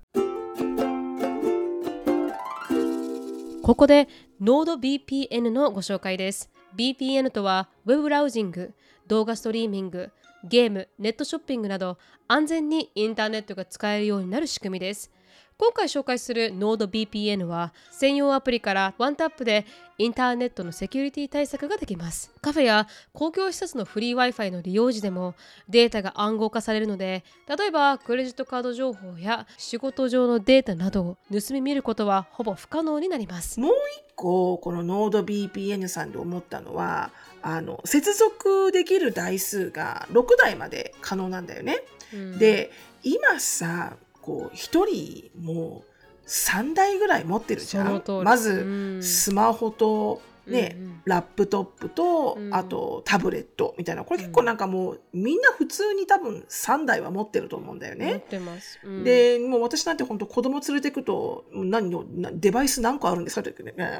ここで NordVPN のご紹介です。VPN とはウェブブラウジング動画ストリーミングゲームネットショッピングなど安全にインターネットが使えるようになる仕組みです今回紹介する NordVPN は専用アプリからワンタップでインターネットのセキュリティ対策ができます。カフェや公共施設のフリー Wi-Fi の利用時でもデータが暗号化されるので、例えばクレジットカード情報や仕事上のデータなどを盗み見ることはほぼ不可能になります。もう一個この NordVPN さんで思ったのはあの接続できる台数が6台まで可能なんだよね。うん、で今さこう1人もう3台ぐらい持ってるじゃん。まずん。スマホと、ねうんうん。ラップトップと、うん。あとタブレットみたいな。これ結構なんかもうみんな普通に多分3台は持ってると思うんだよね。うん、でもう私なんて本当子供連れてくと何のなデバイス何個あるんですかって言ってね。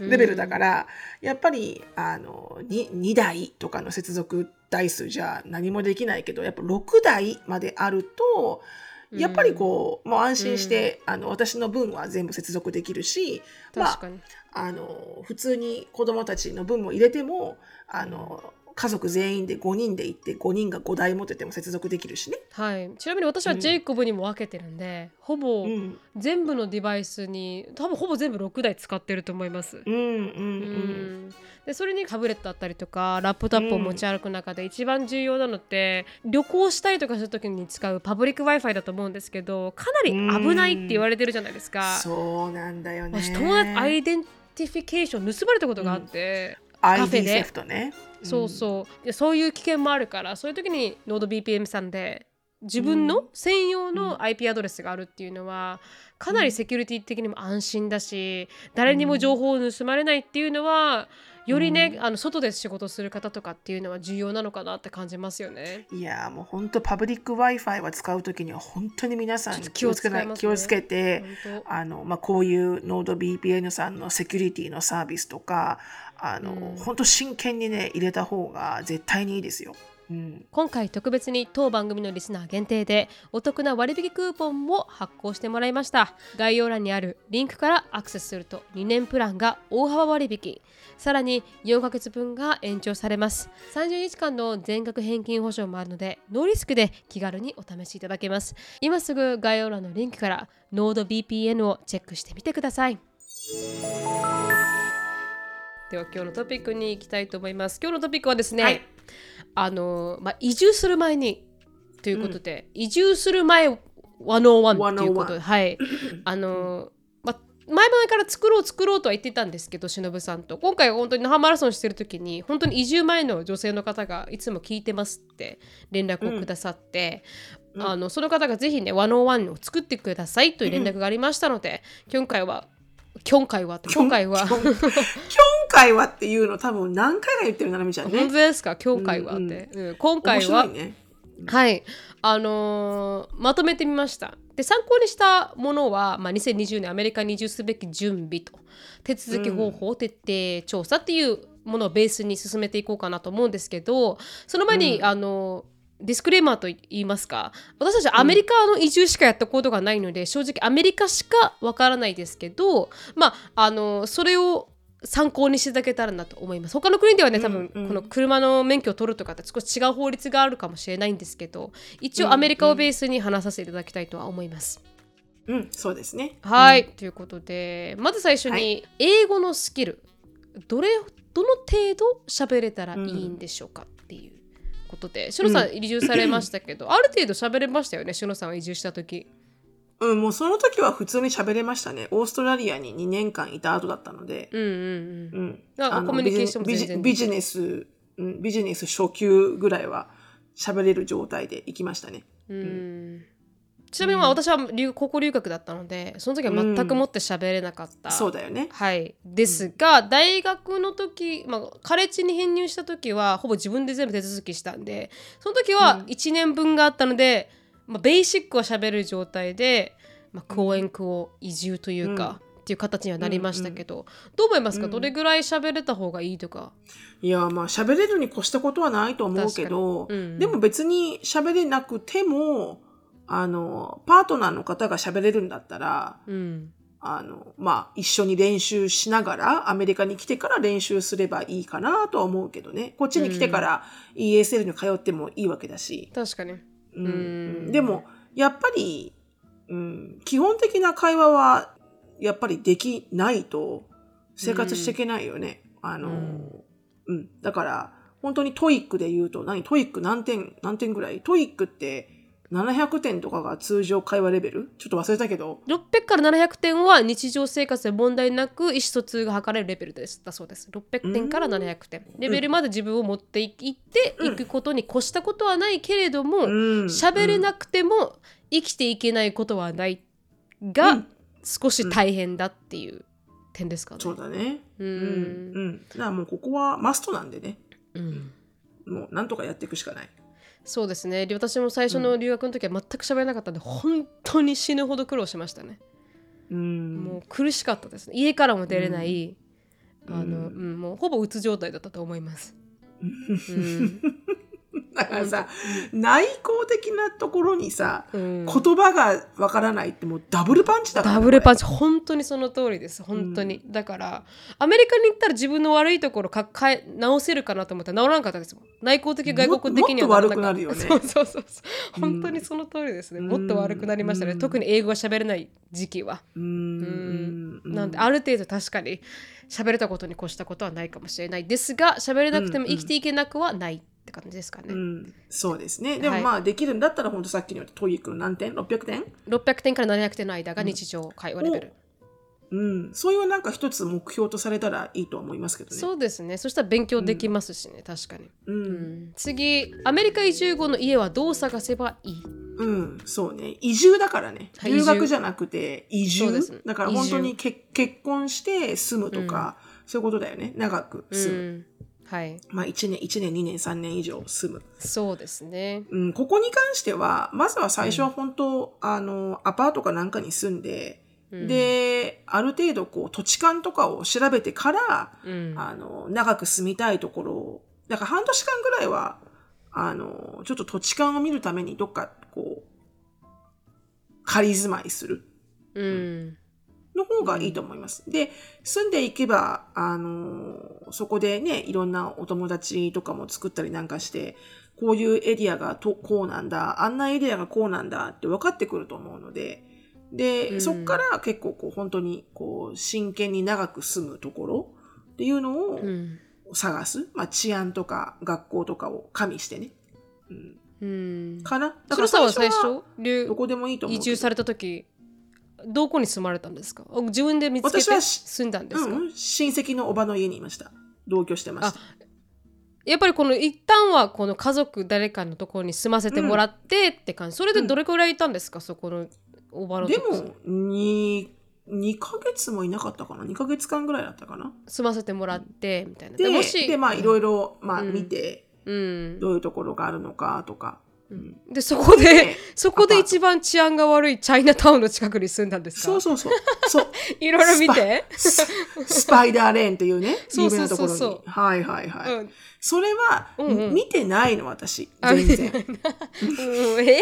レベルだから、やっぱりあの 2, 2台とかの接続台数じゃ何もできないけどやっぱ6台まであるとやっぱりこう、もう安心して、あの私の分は全部接続できるし、まあ、確かに。あの普通に子供たちの分も入れてもあの家族全員で5人で行って5人が5台持ってても接続できるしね。はい、ちなみに私はジェイコブにも分けてるんで、ほぼうん。全部のデバイスに多分ほぼ全部6台使ってると思います。うんうんううんんでそれにタブレットだったりとかラップトップを持ち歩く中で一番重要なのって、旅行したりとかする時に使うパブリック Wi-Fi だと思うんですけどかなり危ないって言われてるじゃないですか。そうなんだよね。私友達 identification 盗まれたことがあって、カフェで。セフトね。そうそう。でそういう危険もあるからそういう時に NordVPN さんで自分の専用の IP アドレスがあるっていうのはかなりセキュリティ的にも安心だし誰にも情報を盗まれないっていうのはよりね、あの外で仕事する方とかっていうのは重要なのかなって感じますよね。いやもう本当パブリック Wi-Fi は使うときには本当に皆さん気をつけない気をつけて本あの、まあ、こういうノード BPN さんのセキュリティのサービスとかあの、うん本当真剣にね入れた方が絶対にいいですよ。うん、今回特別に当番組のリスナー限定でお得な割引クーポンも発行してもらいました。概要欄にあるリンクからアクセスすると2年プランが大幅割引。さらに4ヶ月分が延長されます。30日間の全額返金保証もあるのでノーリスクで気軽にお試しいただけます。今すぐ概要欄のリンクから NodeVPN をチェックしてみてください。では今日のトピックに行きたいと思います。今日のトピックはですね、はいあのまあ、移住する前にということで、移住する前101ということで、はい、(laughs) あの、まあ、前々から作ろう作ろうとは言ってたんですけど忍さんと。今回は本当に那覇マラソンしてる時に本当に移住前の女性の方がいつも聞いてますって連絡をくださって、うん。あのその方がぜひね101を作ってくださいという連絡がありましたので、今回は今回は？今回は？今今回はっていうの多分何回か言ってるななみちゃんね。本当。ですか？今回はって、うん今回は。はい、あのーまとめてみました。で参考にしたものは、まあ、2020年アメリカに移住すべき準備と手続き方法、徹底調査っていうものをベースに進めていこうかなと思うんですけどその前に、うん。あのディスクレーマーと言いますか私たちアメリカの移住しかやったことがないので、正直アメリカしかわからないですけどまああのそれを参考にしていただけたらなと思います。他の国ではね多分うん。うんこの車の免許を取るとかって少し違う法律があるかもしれないんですけど一応アメリカをベースに話させていただきたいとは思います。うん、そうですね。はい、ということでまず最初はに英語のスキルどれどの程度喋れたらいいんでしょうかっていうことで、しのさん移住されましたけど、(laughs) ある程度喋れましたよねしのさんは移住した時。うん、もうその時は普通に喋れましたね。オーストラリアに2年間いた後だったので。うんうんうんうん。コミュニケーションビジビジネス、うん、ビジネス初級ぐらいは喋れる状態で行きましたね。うんちなみにまあ私は留高校留学だったのでその時は全くもって喋れなかった、そうだよね。はい、ですが、大学の時、まあ、カレッジに編入した時はほぼ自分で全部手続きしたんでその時は1年分があったので、まあ、ベーシックは喋る状態で、まあ、講演区を移住というか、っていう形にはなりましたけど、どう思いますか、どれぐらい喋れた方がいいとか？いや、まあ喋れるに越したことはないと思うけど、確かに。うん。でも別に喋れなくても、あの、パートナーの方が喋れるんだったら、うんあの、まあ、一緒に練習しながら、アメリカに来てから練習すればいいかなとは思うけどね。こっちに来てから ESL に通ってもいいわけだし。確かに。うんうんでも、やっぱり、うん、基本的な会話は、やっぱりできないと生活していけないよね。あの、うん、だから、本当に TOEIC で言うと、何？ TOEIC 何点、何点ぐらい？ TOEIC って700点とかが通常会話レベル？ちょっと忘れたけど、600から700点は日常生活で問題なく意思疎通が図れるレベルですだそうです600点から700点レベルまで自分を持っていっていくことに越したことはないけれどもうん喋、れなくても生きていけないことはないが、うん少し大変だっていう点ですかね。そうだね。ううんん。うん。だからもうここはマストなんでね。うんもうなんとかやっていくしかない。そうですねで私も最初の留学の時は全く喋れなかったんで、本当に死ぬほど苦労しましたね。うん。もう苦しかったですね家からも出れない、あのうん、もうほぼうつ状態だったと思います。(laughs) うんだからさ、内向的なところにさ、うん。言葉がわからないってもうダブルパンチだから。ねンダブルパンチ。本当にその通りです。本当に、だからアメリカに行ったら自分の悪いところか変え直せるかなと思ったら直らなかったですもん。内向的外国的にはももっと悪くなるよね。そうそうそう本当にその通りですね、うん。もっと悪くなりましたね、うん。特に英語が喋れない時期は、うーん。なんである程度確かに喋れたことに越したことはないかもしれないですが喋れなくても生きていけなくはないって感じですかね、うん、そうですね。でもはいまあ、できるんだったら、本当さっきの言った TOEIC の何点 ?600 点600点から700点の間が日常会話レベル、うん。そういうなんか一つ目標とされたらいいとは思いますけどね。そうですねそしたら勉強できますしね、確かに、う。うんん次アメリカ移住後の家はどう探せばいい？うん、そうね。移住だからね。はい留学じゃなくて移住。そうですだから本当にけ結婚して住むとか、そういうことだよね。長くう住む。ん、はい。まあ1年、1年、2年、3年以上住む。そうですね。うん、ここに関しては、まずは最初は本当、あの、アパートかなんかに住んで、うん。で、ある程度こう土地勘とかを調べてから、うん。あの、長く住みたいところを、だから半年間ぐらいは、あの、ちょっと土地勘を見るためにどっかこう、仮住まいする。うんの方がいいと思います。で、住んでいけば、あの、そこでね、いろんなお友達とかも作ったりなんかして、こういうエリアがとこうなんだ、あんなエリアがこうなんだって分かってくると思うので、で、うんそっから結構こう本当にこう真剣に長く住むところっていうのをうん探す。まあ治安とか学校とかを加味してね。うん。うんかな。だそれさんは最は初留どこでもいいと思う。移住された時どこに住まれたんですか？あ自分で見つけて住んだんですか、うん、親戚のおばの家にいました。同居してました。やっぱりこの一旦はこの家族誰かのところに住ませてもらってって感じ、それでどれくらいいたんですか、そこのおばのでも、2、2ヶ月もいなかったかな ?2 ヶ月間ぐらいだったかな？住ませてもらってみたいな。で、もしでまあ、いろいろ、見て、うん。どういうところがあるのかとか。うん。でそこででそこで一番治安が悪いチャイナタウンの近くに住んだんですか？そうそうそう。そう。(laughs) いろいろ見て、ススパイダーレーンっていうね、(laughs) そうそう有名なところに。はいはいはい。うん。それは、うんうん。見てないの、私。あ全然。うんえ？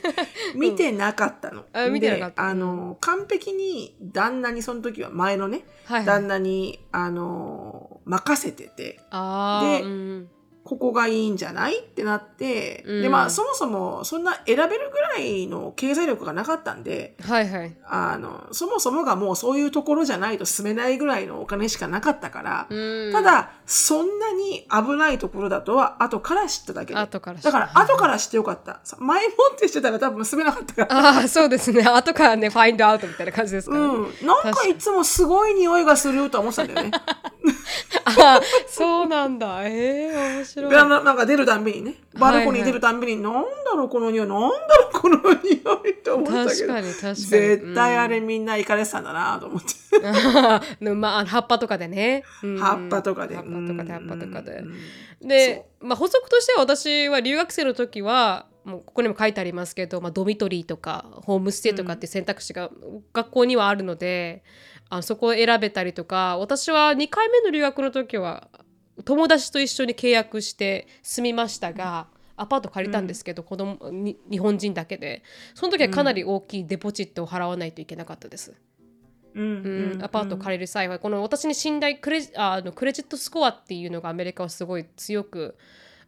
(laughs) 見てなかったの。あ見てなかった。であの、完璧に旦那にその時は前のね、はいはい。旦那に、あの、任せてて、でうんここがいいんじゃない？ってなって、うん。で、まあ、そもそもそんな選べるぐらいの経済力がなかったんで、はいはい。あの、そもそもがもうそういうところじゃないと住めないぐらいのお金しかなかったから、うん。ただ、そんなに危ないところだとは後から知っただけで。後から知った。だから、後から知ってよかった。さ前もってしてたら多分住めなかったから。(laughs) ああそうですね。後からねファインドアウトみたいな感じですから、ね。うん。なんかいつもすごい匂いがすると思ってたんだよね。(laughs) あーそうなんだ。ええ面白いであのなんか出るたんびにね。バルコニー出るたんびに、なんだろうこの匂い、なんだろうこの匂いって思ってたけど。確かに確かに。絶対あれみんな行かれてたんだなと思って。うん。(laughs) まあ葉っぱとかでね、うん。葉っぱとかで。葉っぱとかで葉っぱとかでうん。で、まあ、補足としては私は留学生の時はもうここにも書いてありますけど、まあ、ドミトリーとかホームステイとかっていう選択肢が学校にはあるので、あそこを選べたりとか私は2回目の留学の時は友達と一緒に契約して住みましたが、アパート借りたんですけど、子供に日本人だけで。その時はかなり大きいデポジットを払わないといけなかったです。うんうん。アパート借りる際はこの私に信頼クレジあのクレジットスコアっていうのがアメリカはすごい強く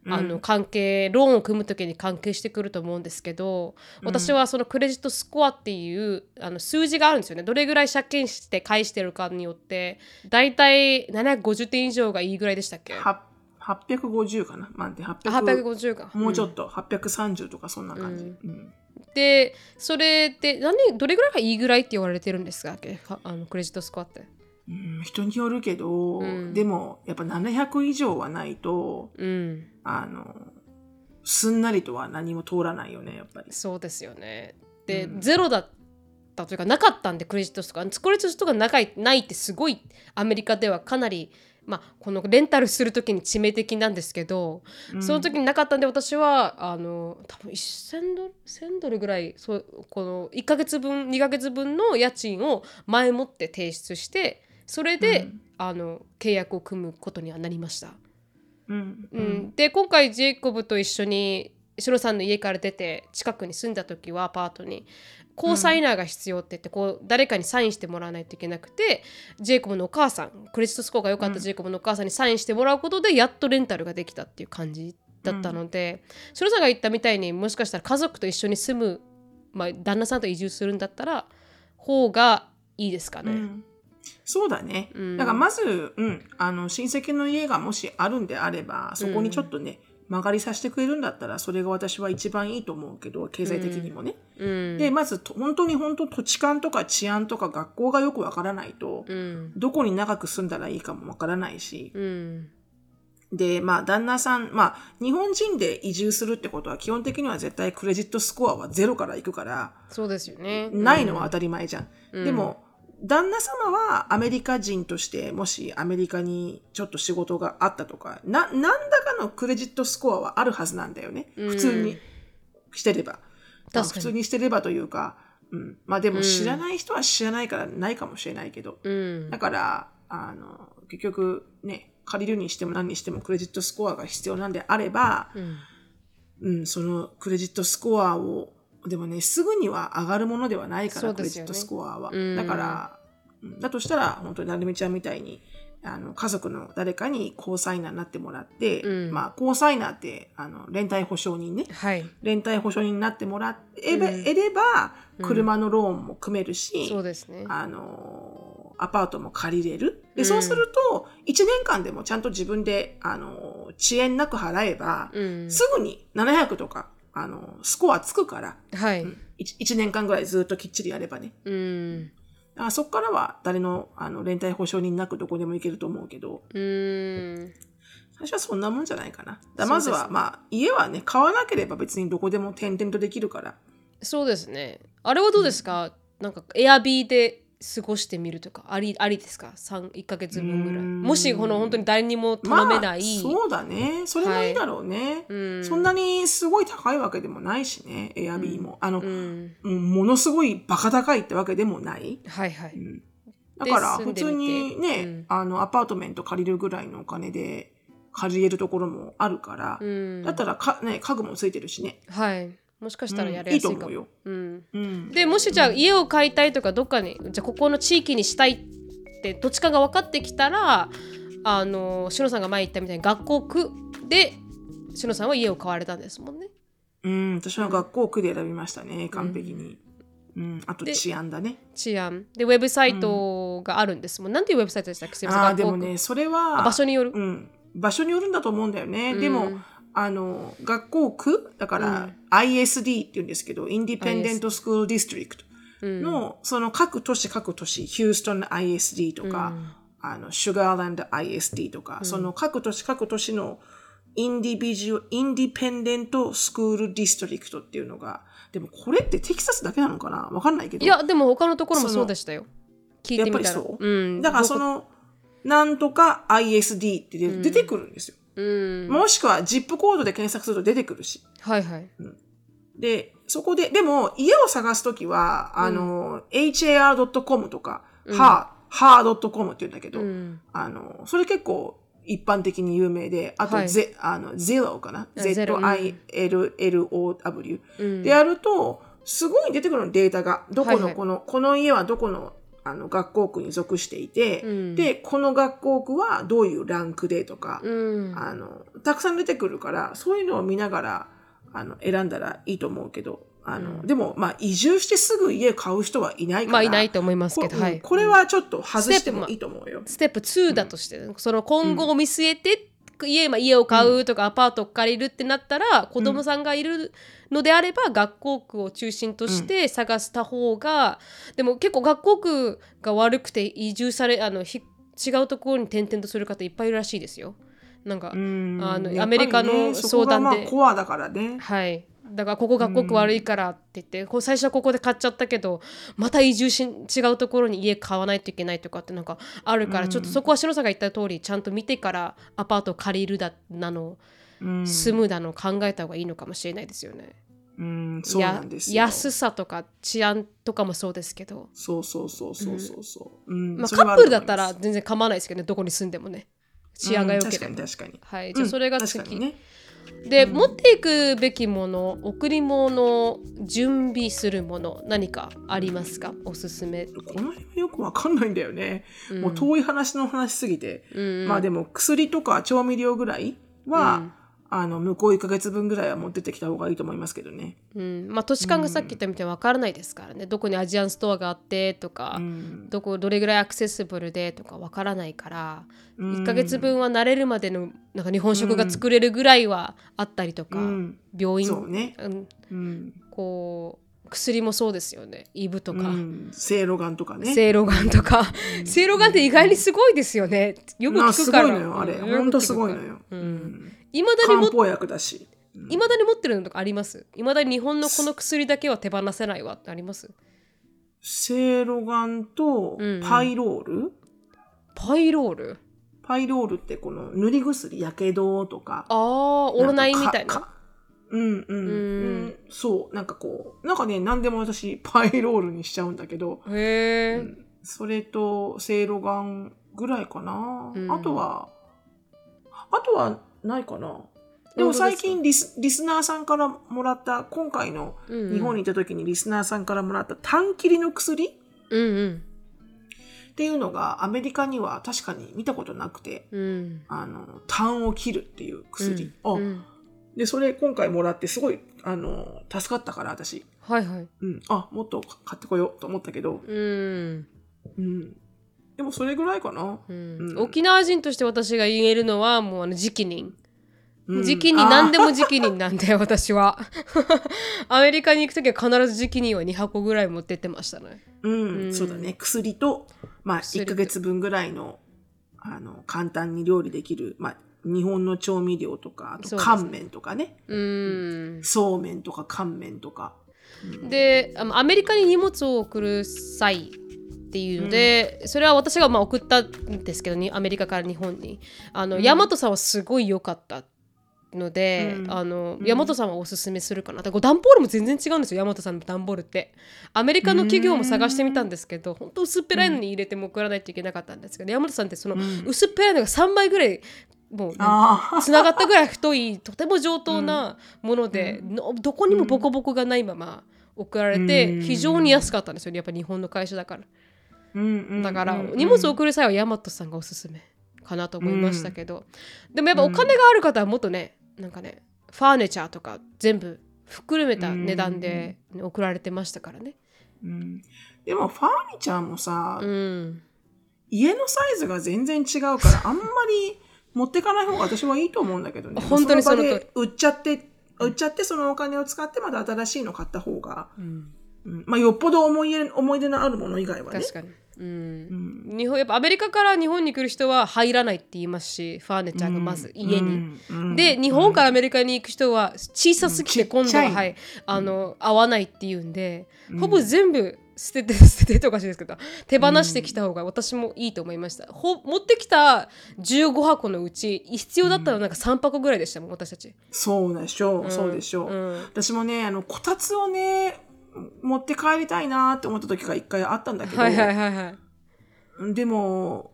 あの関係ローンを組む時に関係してくると思うんですけど私はそのクレジットスコアっていうあの数字があるんですよね。どれぐらい借金して返してるかによってだいたい750点以上がいいぐらいでしたっけ？は850かな？満点あ800 850か。もうちょっと、830とかそんな感じ、うん。でそれって何どれぐらいがいいぐらいって言われてるんですか？あのクレジットスコアってうん人によるけど、うん。でもやっぱ700以上はないとうん。あのすんなりとは何も通らないよねやっぱり。そうですよね。で、うん。ゼロだったというかなかったんでクレジットスコアクレジットスコアがないないってすごいアメリカではかなり、まあ、このレンタルする時に致命的なんですけど、その時になかったんで私はあの多分1000ドル1000ドルぐらいそうこの1ヶ月分2ヶ月分の家賃を前もって提出してそれで、うん。あの契約を組むことにはなりました。うん。うん、で今回ジェイコブと一緒にシロさんの家から出て近くに住んだ時はアパートにコーサイナーが必要って言ってこう誰かにサインしてもらわないといけなくてジェイコブのお母さんクレジットスコアが良かったジェイコブのお母さんにサインしてもらうことでやっとレンタルができたっていう感じだったので、シロさんが言ったみたいにもしかしたら家族と一緒に住む、まあ、旦那さんと移住するんだったら方がいいですかね。うんそうだね、うん。だからまず、うん、あの親戚の家がもしあるんであればそこにちょっとね、曲がりさせてくれるんだったらそれが私は一番いいと思うけど経済的にもね、うん。でまずと本当に本当土地勘とか治安とか学校がよくわからないと、うん。どこに長く住んだらいいかもわからないし、うん。で、まあ、旦那さん、まあ、日本人で移住するってことは基本的には絶対クレジットスコアはゼロからいくから、そうですよね。ないのは当たり前じゃん。うん。でも、旦那様はアメリカ人として、もしアメリカにちょっと仕事があったとか、な、何らかのクレジットスコアはあるはずなんだよね。うん普通にしてれば。まあ普通にしてればというか、うん。まあでうんも知らない人は知らないからないかもしれないけど。うんだ。から、あの、結局ね、借りるにしても何にしてもクレジットスコアが必要なんであれば、うんうん、そのクレジットスコアを、でもね、すぐには上がるものではないから、ねクレジットスコアは。うんだから、うんだとしたら、本当になるみちゃんみたいに、あの、家族の誰かにコーサイナーになってもらって、うんまあ、コーサイナーって、あの、連帯保証人ね。はい。連帯保証人になってもらえば、うん得れば、うん車のローンも組めるし、そうですね。あのアパートも借りれる。で、うんそうすると、1年間でもちゃんと自分で、あの遅延なく払えば、うん。すぐに700とか、あのスコアつくから、はい。1, 年間ぐらいずっときっちりやればね。うん。あそこからは誰のあの連帯保証人なくどこでも行けると思うけど、うん。最初はそんなもんじゃないかな。だまずは、まあ、家はね、買わなければ別にどこでも転々とできるから。そうですね。あれはどうですか、なんか、エアビーで過ごしてみるとか、あり、ありですか ?3、1ヶ月分ぐらい。うんもし、この本当に誰にも頼めない。まあ、そうだね。それもいいだろうね。うん。そんなにすごい高いわけでもないしね、エアビーも。あの、ものすごいバカ高いってわけでもない。はいはい。うんだから、普通にね、うんあの、アパートメント借りるぐらいのお金で借りれるところもあるから、うん。だったらか、ね、家具もついてるしね。はい。もしかしたらやうんいいりやすいかも。うよ。うん。うん。でもしじゃあ家を買いたいとかどっかにじゃあここの地域にしたいって土地勘が分かってきたらあのしのさんが前言ったみたいに学校区でしのさんは家を買われたんですもんね。うん、私は学校区で選びましたね、完璧に。うん、あとで治安だね。治安でウェブサイトがあるんですもん。なんていうウェブサイトでしたっけ？あでもね、それあは、場所による？うん、場所によるんだと思うんだよね。うんでも、あの、学校区だから、うん。ISD って言うんですけど、インディペンデントスクールディストリクトうん。の、その各都市各都市、ヒューストン ISD とか、あの、シュガーランド ISD とか、その各都市各都市のインディビジュ、インディペンデントスクールディストリクトっていうのが、でもこれってテキサスだけなのかな?わかんないけど。いやでも他のところもそうでしたよ。聞いてみたら。やっぱりそう。うん、だからその、なんとか ISD って出出てくるんですよ。うん、もしくは ZIP コードで検索すると出てくるし。はいはい。で、そこで、でも家を探すときは、あの、har.com とか、は、は .com って言うんだけど、うん、あの、それ結構一般的に有名で、あと、はい。ゼあの、Zillow かな？あ Zillow でやると、すごい出てくるの、データが。どこはいはい。のこの、この家はどこの、あの、学校区に属していて、うん。で、この学校区はどういうランクでとか、うん、あの、たくさん出てくるから、そういうのを見ながら、あの、選んだらいいと思うけど、あの、でも、まあ、移住してすぐ家買う人はいないから、まあいないと思いますけど、こ,、はい。これはちょっと外してもいいと思うよ。ステップ2だとして、その今後を見据えて、家まあ家を買うとかアパートを借りるってなったら、子供さんがいるのであれば学校区を中心として探した方が、でも結構学校区が悪くて移住されあのひ違うところに転々とする方いっぱいいるらしいですよ。なんか、うんあのアメリカの相談でコアだからね。はい。だからここ学校区悪いからって言って、こう最初はここで買っちゃったけどまた移住し違うところに家買わないといけないとかってなんかあるから、ちょっとそこは篠さんが言った通りちゃんと見てからアパートを借りるだなの、うん、住むだの考えた方がいいのかもしれないですよね。うん、そうなんです安さとか治安とかもそうですけど、そうそうそうそうそうそう。うん。まあ、カップルだったら全然構わないですけどねどこに住んでもね。治安が良ければ、うん確かに確かに。はい。じゃあそれがうん次、確かにね。で、持っていくべきもの贈り物準備するもの何かありますか？おすすめこの辺はよくわかんないんだよね。もう遠い話の話すぎて。うんまあでも薬とか調味料ぐらいは、うんあの、向こう1ヶ月分ぐらいは持ってってきた方がいいと思いますけどね。うんまあ土地勘がさっき言ったみたいに分からないですからね、どこにアジアンストアがあってとか、うん。どこどれぐらいアクセシブルでとか分からないから、うん1ヶ月分は慣れるまでのなんか日本食が作れるぐらいはあったりとか、うん病院そうね。うんうん。こう薬もそうですよねイブとか、うん。せいろがんとかね。せいろがんとか、せいろがんって意外にすごいですよねよくまあ聞くから、すごいのよ、あれ。うんほんとすごいのよ。ううんん。いまだにも漢方薬だし。うん。いまだに持ってるのとかあります？いまだに日本のこの薬だけは手放せないわってあります？セイロガンとうん。うんパイロール、パイロール？パイロールってこの塗り薬、やけどとか。ああオロナインみたいな？うんうん、うん。うん。そう、なんかこう、なんかね、何でも私、パイロールにしちゃうんだけど、へえ、うん。それと、セイロガンぐらいかな。うん。あとは、あとはないかな。でも最近リスリスナーさんからもらった、今回のうん日本にいた時にリスナーさんからもらった短切りの薬？うんうんっていうのがアメリカには確かに見たことなくて、うんあの、痰を切るっていう薬。あうんで、それ今回もらってすごい、あの、助かったから私。はいはいうん。あ、もっと買ってこようと思ったけど、うん、うん。でもそれぐらいかな。うん。うん。沖縄人として私が言えるのはもうあの直任うん。時期に何でも時期になんだよ (laughs) 私は。(laughs) アメリカに行く時は必ず時期には2箱ぐらい持ってってましたね。うん、うん。そうだね。薬と、まあ、薬と。1ヶ月分ぐらいの、あの、簡単に料理できる、まあ、日本の調味料とか、あと乾麺とかね。うん。そうめんとか乾麺とか。であのアメリカに荷物を送る際っていうので、それは私がまあ送ったんですけどにアメリカから日本に。あの、うん。大和さんはすごい良かったので、うん。あのうん。大和さんはおすすめするかな。だから段ボールも全然違うんですよ大和さんの段ボールって。アメリカの企業も探してみたんですけど本当薄っぺらいのに入れても送らないといけなかったんですけど、大和さんってそのうん。薄っぺらいのが3倍ぐらいもう。つながったぐらい太いとても上等なもので、のどこにもボコボコがないまま送られて、うん。非常に安かったんですよねやっぱ日本の会社だから、うんうんうんだから荷物を送る際はヤマトさんがおすすめかなと思いましたけど、でもやっぱお金がある方はもっとねなんかねファーネチャーとか全部含めた値段で、ね送られてましたからね。うん。でも、ファーニチャーもさ、うん。家のサイズが全然違うから、あんまり持ってかない方が私はいいと思うんだけどね。(laughs) 本当にその通り。場で売っちゃって、売っちゃってそのお金を使ってまた新しいの買った方が、うん。うん。まあよっぽど思い出思い出のあるもの以外はね。確かに、うん。うん。日本やっぱアメリカから日本に来る人は入らないって言いますしファーネチャーがまず家に、うん。うん。で日本からアメリカに行く人は小さすぎてうん。今度はいはい、あの合わないっていうんで、うん。ほぼ全部捨てて捨ててとかしいですけど手放してきた方が私もいいと思いました、ほ持ってきた15箱のうち必要だったのはなんか3箱ぐらいでしたもん私たち、そうでしょう、ん。そうでしょう。うん。私もね、あの、こたつをね、持って帰りたいなって思った時が一回あったんだけど、はいはいはいはい。でも、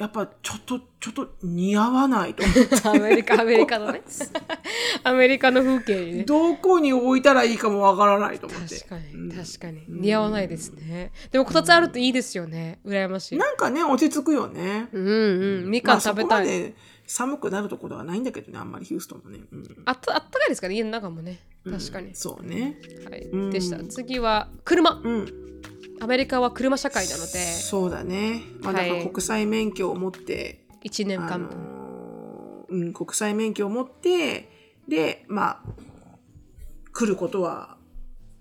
やっぱちょっと、ちょっと似合わないと。思って。アメリカアメリカのね。(laughs) アメリカの風景にね。どこに置いたらいいかもわからないと思って。確かにうん。確かに。似合わないですね。でもこたつあるといいですよね。羨ましい。なんかね、落ち着くよね。うんうん。みまあかん食べたい、まで寒くなるところはないんだけどね、あんまりヒューストンもね。うん。あったあったかいですかね家の中もね。確かに、そうね。はい、うん。でした。次は車。うん。アメリカは車社会なので。そうだね。まあ、だからはい国際免許を持って、1年間、あのーうん、国際免許を持って、で、まあ、来ることは、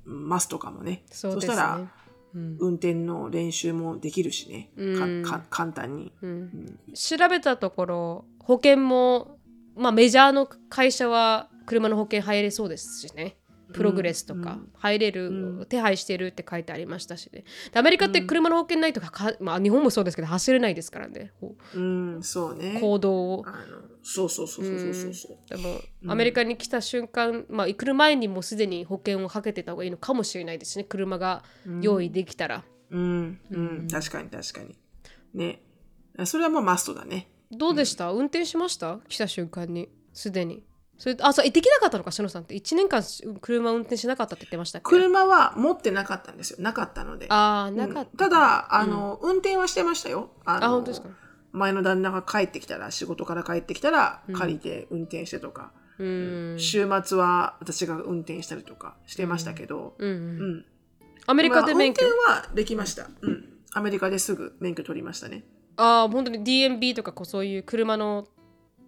マストかもね。そうですね。したら、うん。運転の練習もできるしね。うん。かか簡単に。うん。調べたところ保険も、まあ、メジャーの会社は車の保険入れそうですしね。プログレスとか入れる、うん。手配してるって書いてありましたしね。でアメリカって車の保険ないとかか、まあ、日本もそうですけど走れないですからね。こう。うん、そうね。行動を。そうそうそうそうそうそう。でも、アメリカに来た瞬間、まあ、来る前にもうすでに保険をかけてた方がいいのかもしれないですね。車が用意できたら、うん、うん、確かに確かに。ね。それはもうマストだね。どうでした、運転しました？来た瞬間に。すでに。それあそうできなかったのか？しのさんって。1年間車運転しなかったって言ってました車は持ってなかったんですよ。なかったので。ああなかった、ただ、あの、運転はしてましたよ。あ本当ですか？前の旦那が帰ってきたら、仕事から帰ってきたら、借りて運転してとか、うん。週末は私が運転したりとかしてましたけど、うんううん。ん。アメリカで免許、まあ運転はできました。うん。アメリカですぐ免許取りましたね。ああ本当に DMB とかこうそういう車の、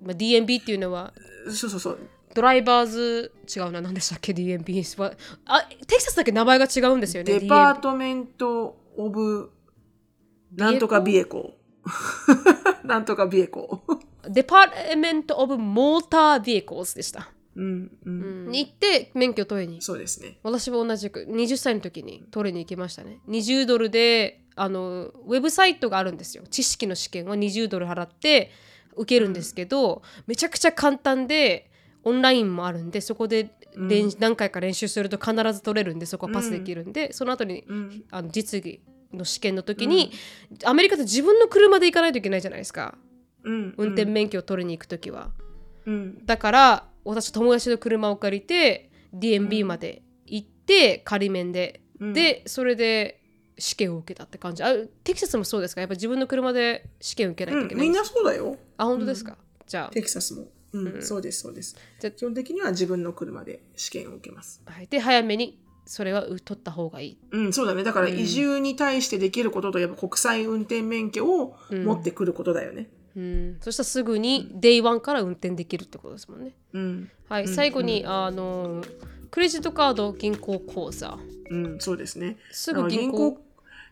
まあ、DMB っていうのはそうそうそう。ドライバーズ違うな何でしたっけ？DMB はあテキサスだけ名前が違うんですよねデパートメント・オブ、なんとかビエコ？(laughs) なんとかビエコ。Department of Motor Vehicles でした。うんうんに行って免許取りにそうですね。私も同じく20歳の時に取りに行きましたね20ドルであのウェブサイトがあるんですよ。知識の試験は20ドル払って受けるんですけど、めちゃくちゃ簡単でオンラインもあるんでそこで練、何回か練習すると必ず取れるんでそこはパスできるんで、その後に、うん。あの実技の試験の時に、アメリカって自分の車で行かないといけないじゃないですか。うん。運転免許を取りに行く時は。うん。だから私友達の車を借りて DMB まで行って仮免で、うん。でそれで試験を受けたって感じ。あテキサスもそうですか？やっぱ自分の車で試験を受けないといけないうんみんなそうだよ。あ本当ですか、じゃテキサスも。うん、そうです、そうです。じゃ基本的には自分の車で試験を受けます。あ、はい、で早めにそれはう取った方がいい。うん、そうだね。だから移住に対してできることと、やっぱ国際運転免許を持ってくることだよね。うん。そしたらすぐに Day1 から運転できるってことですもんね。うん、はい、最後に、あのクレジットカード銀行口座。うん、そうですね。すぐ銀行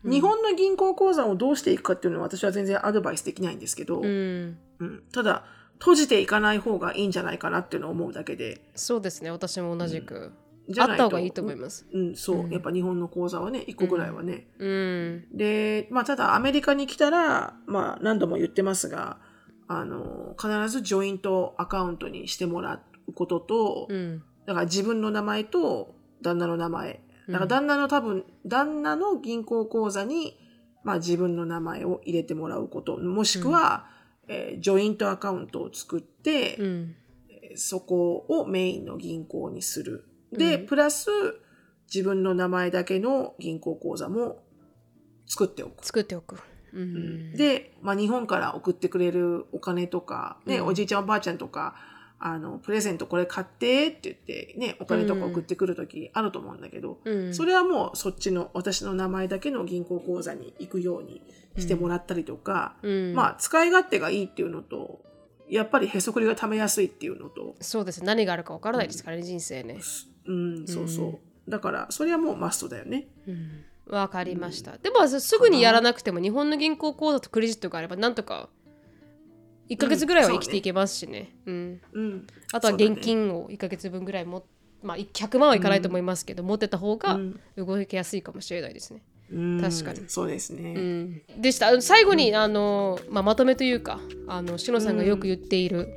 日本の銀行口座をどうしていくかっていうのは私は全然アドバイスできないんですけど、うん。うん。ただ、閉じていかない方がいいんじゃないかなっていうのを思うだけで、そうですね。私も同じく、じゃないあった方がいいと思います。うん、そう、やっぱ日本の口座はね、1個ぐらいはね。うん。で、まあ、ただアメリカに来たら、まあ、何度も言ってますが、あの、必ずジョイントアカウントにしてもらうことと、うん。だから自分の名前と旦那の名前。だから旦那の多分、旦那の銀行口座に、まあ自分の名前を入れてもらうこと。もしくは、えージョイントアカウントを作って、うんそこをメインの銀行にする。で、プラス、自分の名前だけの銀行口座も作っておく。作っておく。うんで、まあ、日本から送ってくれるお金とか、ね、おじいちゃんおばあちゃんとか、あの、プレゼントこれ買ってって言って、ね、お金とか送ってくるときあると思うんだけど、うんそれはもうそっちの私の名前だけの銀行口座に行くようにしてもらったりとか、うんまあ、使い勝手がいいっていうのと、やっぱりへそくりが貯めやすいっていうのと、そうです何があるかわからないですからね、人生ね。うん、そうそう。だから、それはもうマストだよね。うんわかりました。でもすぐにやらなくても日本の銀行口座とクレジットがあればなんとか1ヶ月ぐらいは生きていけますしね。うんうん。あとは現金を1ヶ月分ぐらいも、まあ、100万はいかないと思いますけど、持ってた方が動きやすいかもしれないですね。うん確かにそうですね。うん、でした最後に、あのまあ、まとめというかあのしのさんがよく言っている、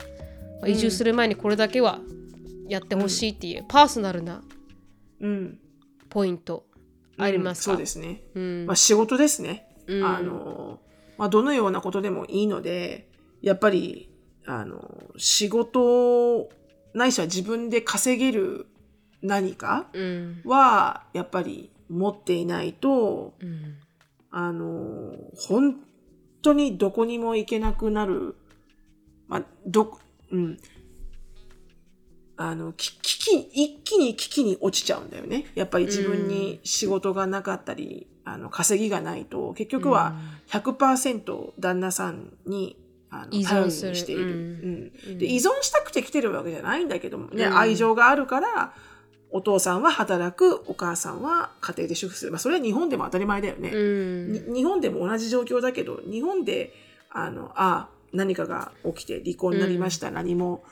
まあ移住する前にこれだけはやってほしいっていう、パーソナルなうん。ポイントありますか、うんそうですね。うんまあ、仕事ですね。うんあの、まあ、どのようなことでもいいので、やっぱり、あの、仕事、ないしは自分で稼げる何かうん。は、やっぱり持っていないと、うん。あの、本当にどこにも行けなくなる、まあ、ど、うん。あの、き危機、一気に危機に落ちちゃうんだよね。やっぱり自分に仕事がなかったり、あの、稼ぎがないと、結局は100%旦那さんに、あの、依存している、うん。うん。で。依存したくて来てるわけじゃないんだけども。ね、うん。愛情があるから、お父さんは働く、お母さんは家庭で主婦する。まあ、それは日本でも当たり前だよね。日本でも同じ状況だけど日本であのあ何かが起きて離婚になりました、何も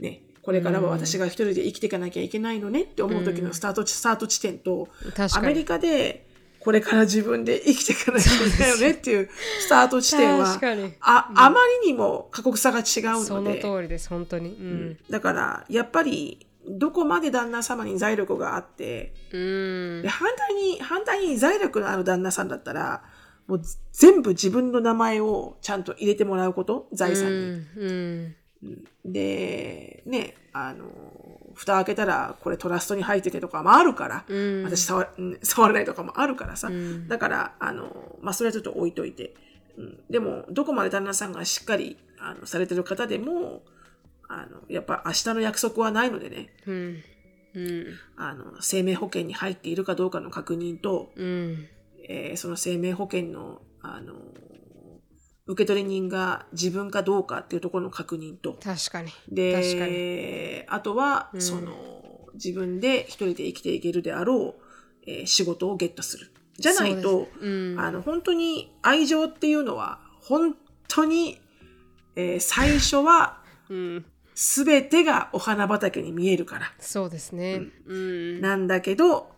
ねこれからは私が一人で生きていかなきゃいけないのねって思う時のスタート,、スタート地点とアメリカでこれから自分で生きていかなきゃいけないよねっていうスタート地点はああまりにも過酷さが違うそのので通りです本当に。うん。だからやっぱりどこまで旦那様に財力があってうん。で反対に、反対に財力のある旦那さんだったら、もう全部自分の名前をちゃんと入れてもらうこと、財産に。うんで、ね、あの、蓋開けたらこれトラストに入っててとかもあるから、うん。私触うん (laughs) 触れないとかもあるからさ。ん。だから、あの、まあ、それはちょっと置いといて。うん、でも、どこまで旦那さんがしっかり、あの、されてる方でも、あの、やっぱ明日の約束はないのでね、うん。うん。あの、生命保険に入っているかどうかの確認と、うん。えーその生命保険の、あの、受取人が自分かどうかっていうところの確認と、確かにで、あとは、んその、自分で一人で生きていけるであろう、えー仕事をゲットする。じゃないと、あの、本当に愛情っていうのは、本当に、えー最初は (laughs) うん、全てがお花畑に見えるから。そうですね。うん。なんだけど、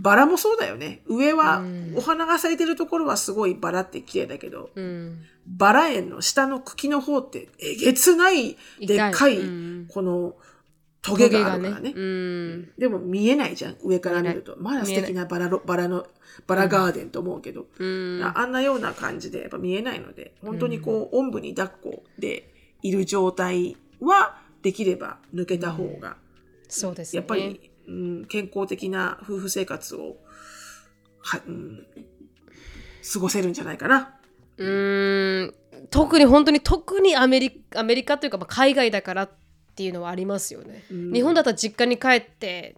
バラもそうだよね。上はうん、お花が咲いてるところはすごいバラって綺麗だけど、うん。バラ園の下の茎の方ってえげつないでっかいうん、このトゲがあるからね。うん。でも見えないじゃん、上から見ると。まだ素敵なバラロバラの、バラガーデンと思うけど、うん。あんなような感じでやっぱ見えないので、本当にこう、おんぶに抱っこでいる状態は、できれば抜けた方が、そうですね。やっぱり、うん、健康的な夫婦生活を、は、うん、過ごせるんじゃないかな。うーん特に本当に特にアメリアメリカというか、まあ、海外だからっていうのはありますよね。うん。日本だったら実家に帰って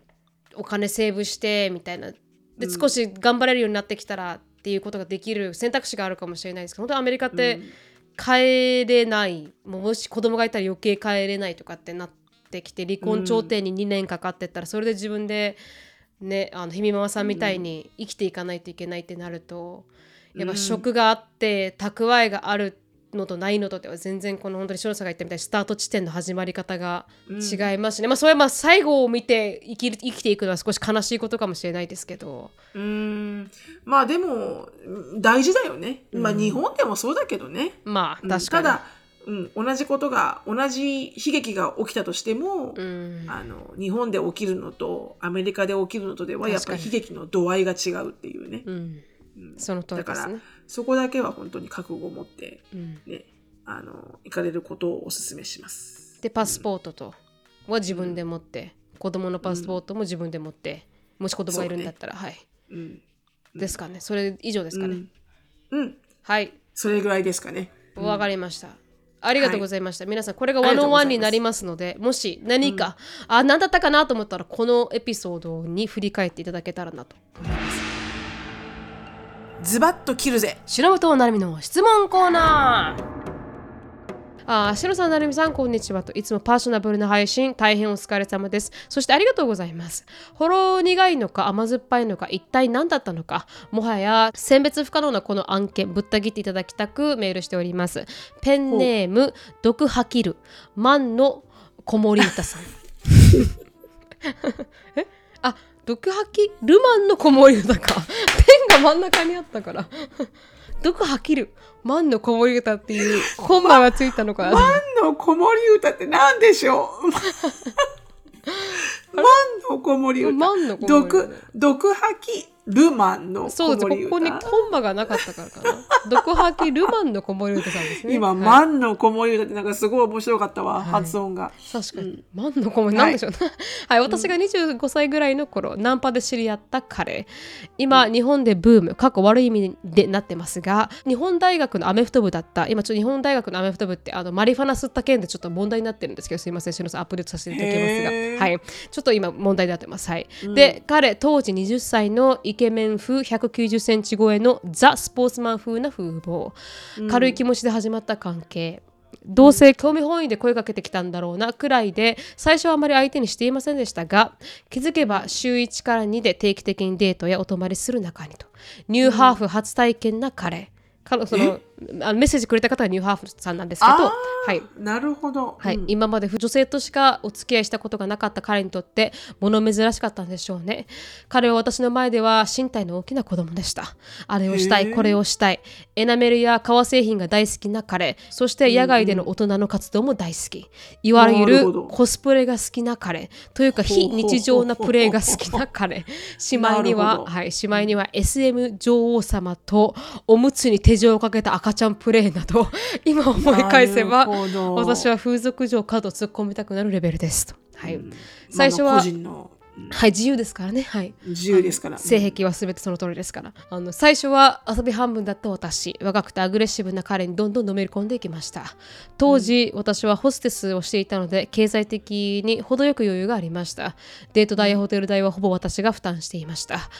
お金セーブしてみたいな。でうん。少し頑張れるようになってきたらっていうことができる選択肢があるかもしれないですけど本当にアメリカって帰れない、もうもし子供がいたら余計帰れないとかってなってきて離婚調停に2年かかってったらそれで自分でねあのひみママさんみたいに生きていかないといけないってなると、やっぱ職があって蓄えがあるのとないのとでは全然この本当に篠さんが言ったみたいにスタート地点の始まり方が違いますしね、まあそれはまあ最後を見て生きる生きていくのは少し悲しいことかもしれないですけどうーん。まあでも、うん大事だよね。まあ日本でもそうだけどね。うんまあ確かに。ただ、うん、同じことが、同じ悲劇が起きたとしても、うんあの、日本で起きるのと、アメリカで起きるのとでは、やっぱり確悲劇の度合いが違うっていうね。うん、うんその通りですね。そこだけは本当に覚悟を持って、うんね、あの、行かれることをお勧めします。でパスポートとは自分で持って、子供のパスポートも自分で持って、もし子供がいるんだったら、はいうん。ですかねそれ以上ですかね、うん。うん。はいそれぐらいですかね。わかりました。ありがとうございました。皆さん、これがありがとうございます101になりますので、もし何か、あ、何だったかなと思ったら、このエピソードに振り返っていただけたらなと思います。ズバッと切るぜ。しのぶとなるみの質問コーナーあしのさん、なるみさん、こんにちはと。いつもパーソナブルな配信、大変お疲れ様です。そしてありがとうございます。ほろ苦いのか甘酸っぱいのか、一体何だったのか、もはや選別不可能なこの案件、ぶった切っていただきたくメールしております。ペンネーム、毒吐きる、万の子守歌さん。(laughs) え？あ、毒吐きルマンの子守歌か。ペンが真ん中にあったから。毒吐きる万の子守歌っていうコンマがついたのかな。(laughs) 万の子守歌って何でしょう？(laughs) 万の子守歌。万の子守歌毒、毒吐きルマンのそうです。こ。こにコンマがなかったからかな。毒吐きルマンの子守歌さんですね。今、はい万の子守歌ってなんかすごい面白かったわ、発音が。確かに。万の子守なんでしょうね。(laughs) はい、私が25歳ぐらいの頃、ナンパで知り合った彼。今、日本でブーム、過去悪い意味でなってますが、日本大学のアメフト部だった、今ちょっと日本大学のアメフト部って、あのマリファナ吸った件でちょっと問題になってるんですけど、すいません、しのさんアップデートさせていただきますが、はい。ちょっと今問題になってます。はい。で、彼、当時20歳のイケメン風190センチ超えのザ・スポーツマン風な風貌。軽い気持ちで始まった関係。どうせ興味本位で声かけてきたんだろうなくらいで最初はあまり相手にしていませんでしたが気づけば週1から2で定期的にデートやお泊まりする中にとニューハーフ初体験な彼、彼そのあのメッセージくれた方はニューハーフさんなんですけどあはい。なるほど。はい。うん。今まで女性としかお付き合いしたことがなかった彼にとって物珍しかったんでしょうね。彼は私の前では身体の大きな子供でした。あれをしたいこれをしたい。エナメルや革製品が大好きな彼。そして野外での大人の活動も大好き。いわゆるコスプレが好きな彼。というか非日常なプレイが好きな彼。しまいには、はい、しまいには SM 女王様とおむつに手錠をかけた赤ちゃんプレイなど (laughs) 今思い返せば私は風俗嬢かと突っ込みたくなるレベルですと。はい。まあ最初ははい、自由ですからね。はい。自由ですから。性癖は全てその通りですから。あの最初は遊び半分だった私若くてアグレッシブな彼にどんどんのめり込んでいきました。当時、私はホステスをしていたので経済的に程よく余裕がありました。デート代やホテル代はほぼ私が負担していました、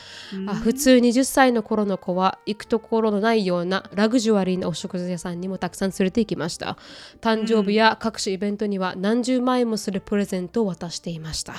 あ普通20歳の頃の子は行くところのないようなラグジュアリーなお食事屋さんにもたくさん連れて行きました。誕生日や各種イベントには何十万円もするプレゼントを渡していました。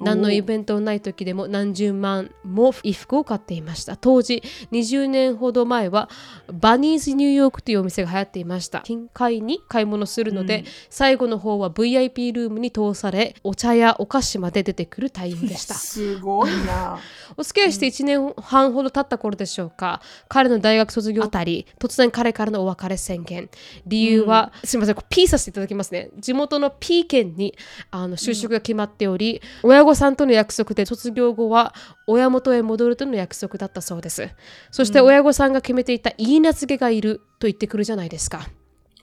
何のイベントのない時でも何十万も衣服を買っていました。当時20年ほど前はバニーズニューヨークというお店が流行っていました。近海に買い物するので、最後の方は VIP ルームに通されお茶やお菓子まで出てくるタイムでした。すごいな。(laughs) お付き合いして1年半ほど経った頃でしょうか。彼の大学卒業あたり突然彼からのお別れ宣言。理由は、すみません P させていただきますね。地元の P 県にあの就職が決まっており、親御さんとの約束で卒業後は親元へ戻るとの約束だったそうですそして親御さんが決めていた言い名付けがいると言ってくるじゃないですか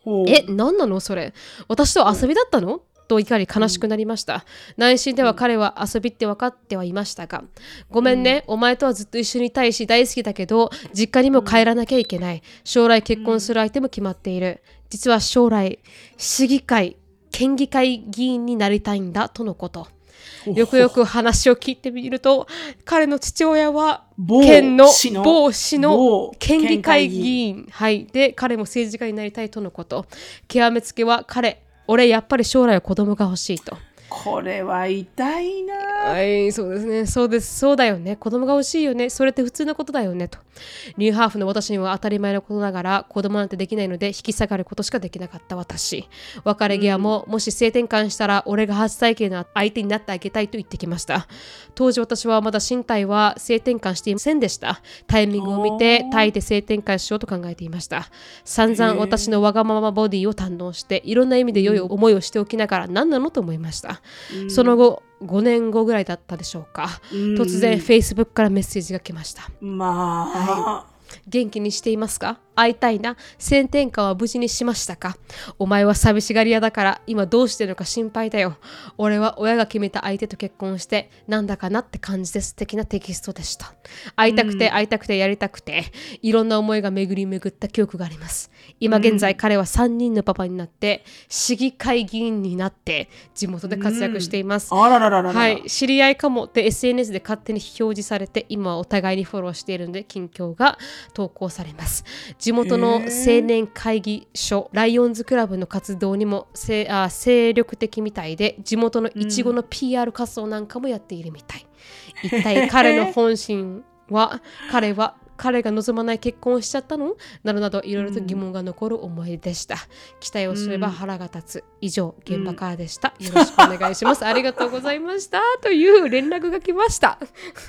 ほうえ、何なの？それ。私と遊びだったの？と怒り悲しくなりました。内心では彼は遊びって分かってはいましたが、ごめんね、お前とはずっと一緒にいたいし大好きだけど、実家にも帰らなきゃいけない。将来結婚する相手も決まっている。実は将来、市議会、県議会議員になりたいんだとのこと。よくよく話を聞いてみると、彼の父親は某県の某市の某県議会議県員、はい、で彼も政治家になりたいとのこと。極めつけは彼俺やっぱり将来は子供が欲しいとこれは痛いな。はいそうですね。そうです。そうだよね。子供が欲しいよね。それって普通のことだよね。と。ニューハーフの私には当たり前のことながら子供なんてできないので引き下がることしかできなかった。私。別れ際も、もし性転換したら俺が初体験の相手になってあげたいと言ってきました。当時私はまだ身体は性転換していませんでした。タイミングを見てタイで性転換しようと考えていました。散々私のわがままボディを堪能していろんな意味で良い思いをしておきながら何なのと思いました、その後5年後ぐらいだったでしょうか、突然 Facebook からメッセージが来ました。まあ、元気にしていますか？会いたいな。性転換は無事にしましたか？お前は寂しがり屋だから今どうしてるのか心配だよ。俺は親が決めた相手と結婚してなんだかなって感じです的なテキストでした。会いたくて会いたくてやりたくていろんな思いが巡り巡った記憶があります。今現在彼は3人のパパになって市議会議員になって地元で活躍しています、あららららら。はい、知り合いかも。って SNS で勝手に表示されて今はお互いにフォローしているので近況が投稿されます地元の青年会議所ライオンズクラブの活動にもせあ精力的みたいで地元のいちごの PR 活動なんかもやっているみたい、一体彼の (laughs) 本心は彼は彼が望まない結婚をしちゃったの？などなどいろいろと疑問が残る思いでした、期待をすれば腹が立つ。以上現場からでした、よろしくお願いします。(laughs) ありがとうございました。という連絡が来ました。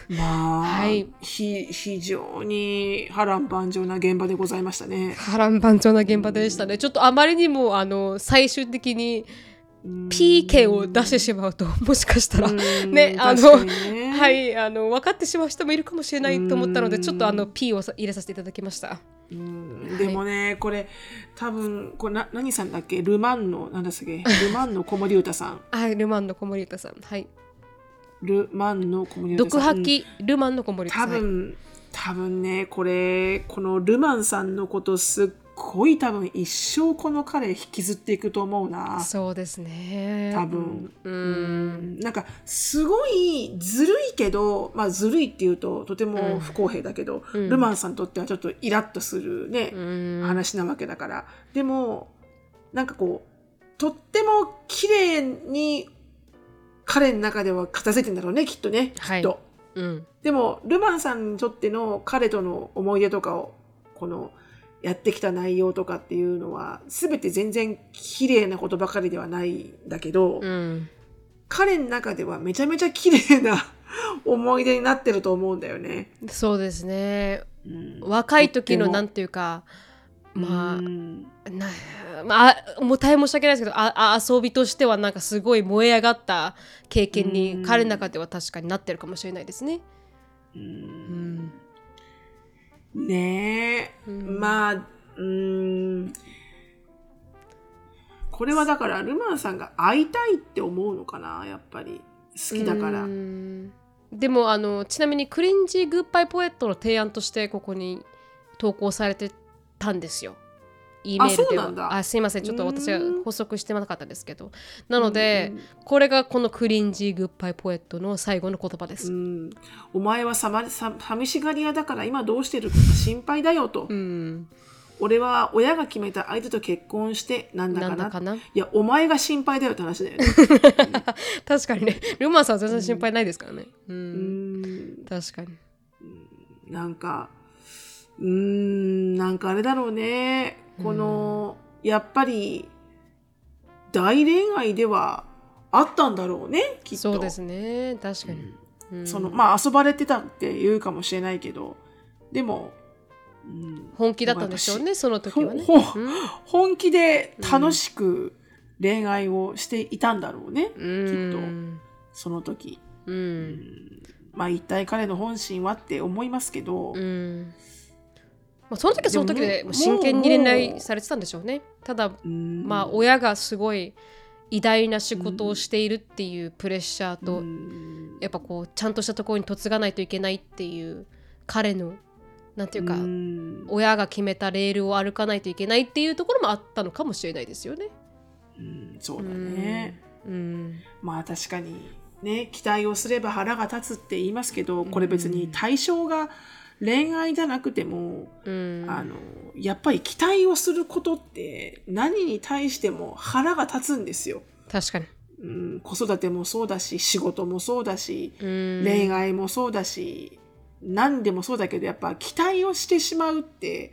まあ、はい。ひ非常に波乱万丈な現場でございましたね。波乱万丈な現場でしたね。ちょっとあまりにもあの最終的に P 件を出してしまうともしかしたら。うん。ねあのね。はいあの分かってしまう人もいるかもしれないと思ったのでちょっとあの P をさ入れさせていただきました。うん。でもね、これ多分これな何さんだっけ？ルマンのなんだっけ？ルマンの子守歌さん。(laughs) はいルマンの子守歌さん。はい。ルマンの子守歌さん。毒吐きルマンの子守歌さん。多分多分ねこれこのルマンさんのことすっごい多分一生この彼引きずっていくと思うな。そうですね。多分。ううん。んなんかすごいずるいけどまあずるいっていうととても不公平だけど、うん。ルマンさんにとってはちょっとイラッとするね、うん。話なわけだから。でもなんかこうとっても綺麗に彼の中では片付いてんだろうねきっとね。きはい。っと。うん。でもルマンさんにとっての彼との思い出とかをこのやってきた内容とかっていうのは全て全然綺麗なことばかりではないんだけど、うん。彼の中ではめちゃめちゃ綺麗な思い出になってると思うんだよね。そうですね。うん。若い時のなんていうかまあうん。なまあ、あもう大変申し訳ないですけどああ遊びとしてはなんかすごい燃え上がった経験うん。に彼の中では確かになってるかもしれないですね。ううんんねえ、うん。まあうーん。これはだからルマンさんが会いたいって思うのかなやっぱり。好きだから。うん。でもあのちなみにクリンジーグッバイポエットの提案としてここに投稿されてたんですよ。E メールでは。あすいません。ちょっと私はうん補足してなかったですけど。なので、うんこれがこのクリンジーグッバイポエットの最後の言葉です。うん、お前はさまさ寂しがり屋だから今どうしてる？か心配だよと、うん。俺は親が決めた相手と結婚してなんだかな。かな？いやお前が心配だよって話だよね。(laughs) 確かにね。ルマンさんは全然心配ないですからね。ううん。ん確かに。なんかうーん。なんかあれだろうねこの、やっぱり大恋愛ではあったんだろうねきっと。そうですね。確かに、うん。そのまあ遊ばれてたって言うかもしれないけどでも、うん、本気だったんでしょうねその時はね。本気で楽しく恋愛をしていたんだろうね、うん。その時。うん。まあ一体彼の本心はって思いますけど、うんまあ、その時はその時で真剣に恋も愛うされてたんでしょうね。ただうん。まあ親がすごい偉大な仕事をしているっていうプレッシャーと、うん。やっぱこうちゃんとしたところに嫁がないといけないっていう彼のなんていうか、うん。親が決めたレールを歩かないといけないっていうところもあったのかもしれないですよね。うんそうだね、うん、まあ確かにね期待をすれば腹が立つって言いますけどこれ別に対象が恋愛じゃなくても、うん、あのやっぱり期待をすることって何に対しても腹が立つんですよ。確かに、うん、子育てもそうだし仕事もそうだしうん、恋愛もそうだし何でもそうだけどやっぱ期待をしてしまうって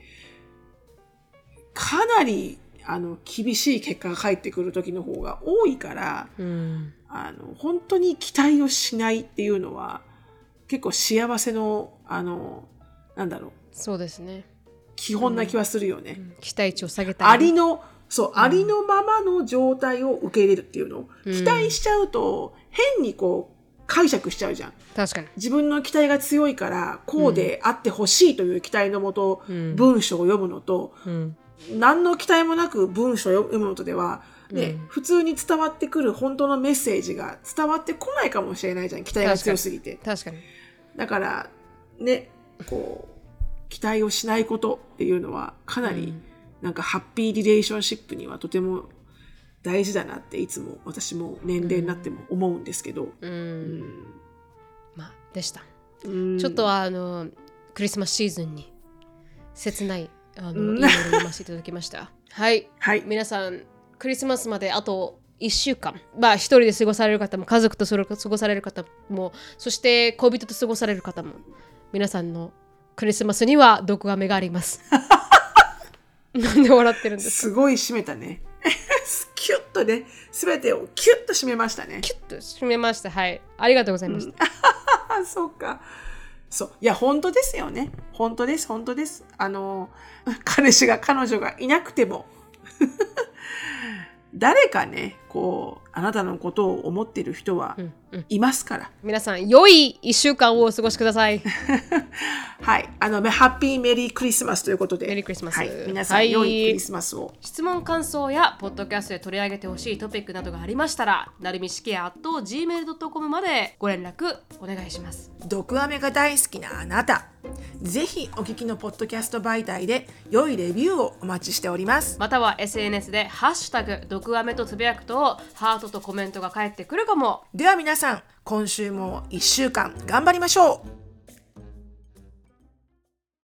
かなりあの厳しい結果が返ってくる時の方が多いからうん、あの本当に期待をしないっていうのは結構幸せのあのなんだろう。そうですね、基本な気はするよね。期待値を下げたり。ありのそう、ありのままの状態を受け入れるっていうの。を、うん。期待しちゃうと変にこう解釈しちゃうじゃん。確かに、自分の期待が強いからこうであってほしいという期待のもと、うん。文章を読むのとうん。何の期待もなく文章を読むのとでは、ねうん。普通に伝わってくる本当のメッセージが伝わってこないかもしれないじゃん。期待が強すぎて。確かに、だからねこう期待をしないことっていうのはかなり、うん。なんかハッピーリレーションシップにはとても大事だなっていつも私も年齢になっても思うんですけど、うん。うん。まあでした、うん。ちょっとあのクリスマスシーズンに切ないあの、うん。いい読ませていただきました。(laughs) はい。はい。皆さんクリスマスまであと1週間。まあ一人で過ごされる方も家族と過ごされる方もそして恋人と過ごされる方も皆さんのクリスマスには毒が目があります。(laughs) なんで笑ってるんですか？すごい締めたね。(laughs) キュッとね全てをキュッと締めましたね。キュッと締めました。はい。ありがとうございました、あ (laughs) そうか。そう。いや本当ですよね。本当です本当です。あの彼氏が彼女がいなくても。誰かねこうあなたのことを思ってる人はうんうん。いますから、皆さん良い1週間をお過ごしください。(laughs) はい。あのハッピーメリークリスマスということで。メリークリスマスはい、皆さんはい良いクリスマスを、質問感想やポッドキャストで取り上げてほしいトピックなどがありましたらなるみしきや gmail.com までご連絡お願いします。毒アメが大好きなあなた。ぜひお聞きのポッドキャスト媒体で良いレビューをお待ちしております。または SNS で「ハッシュタグ毒アメ」とつぶやくとハートとコメントが返ってくるかも。では皆さん今週も1週間頑張りましょう。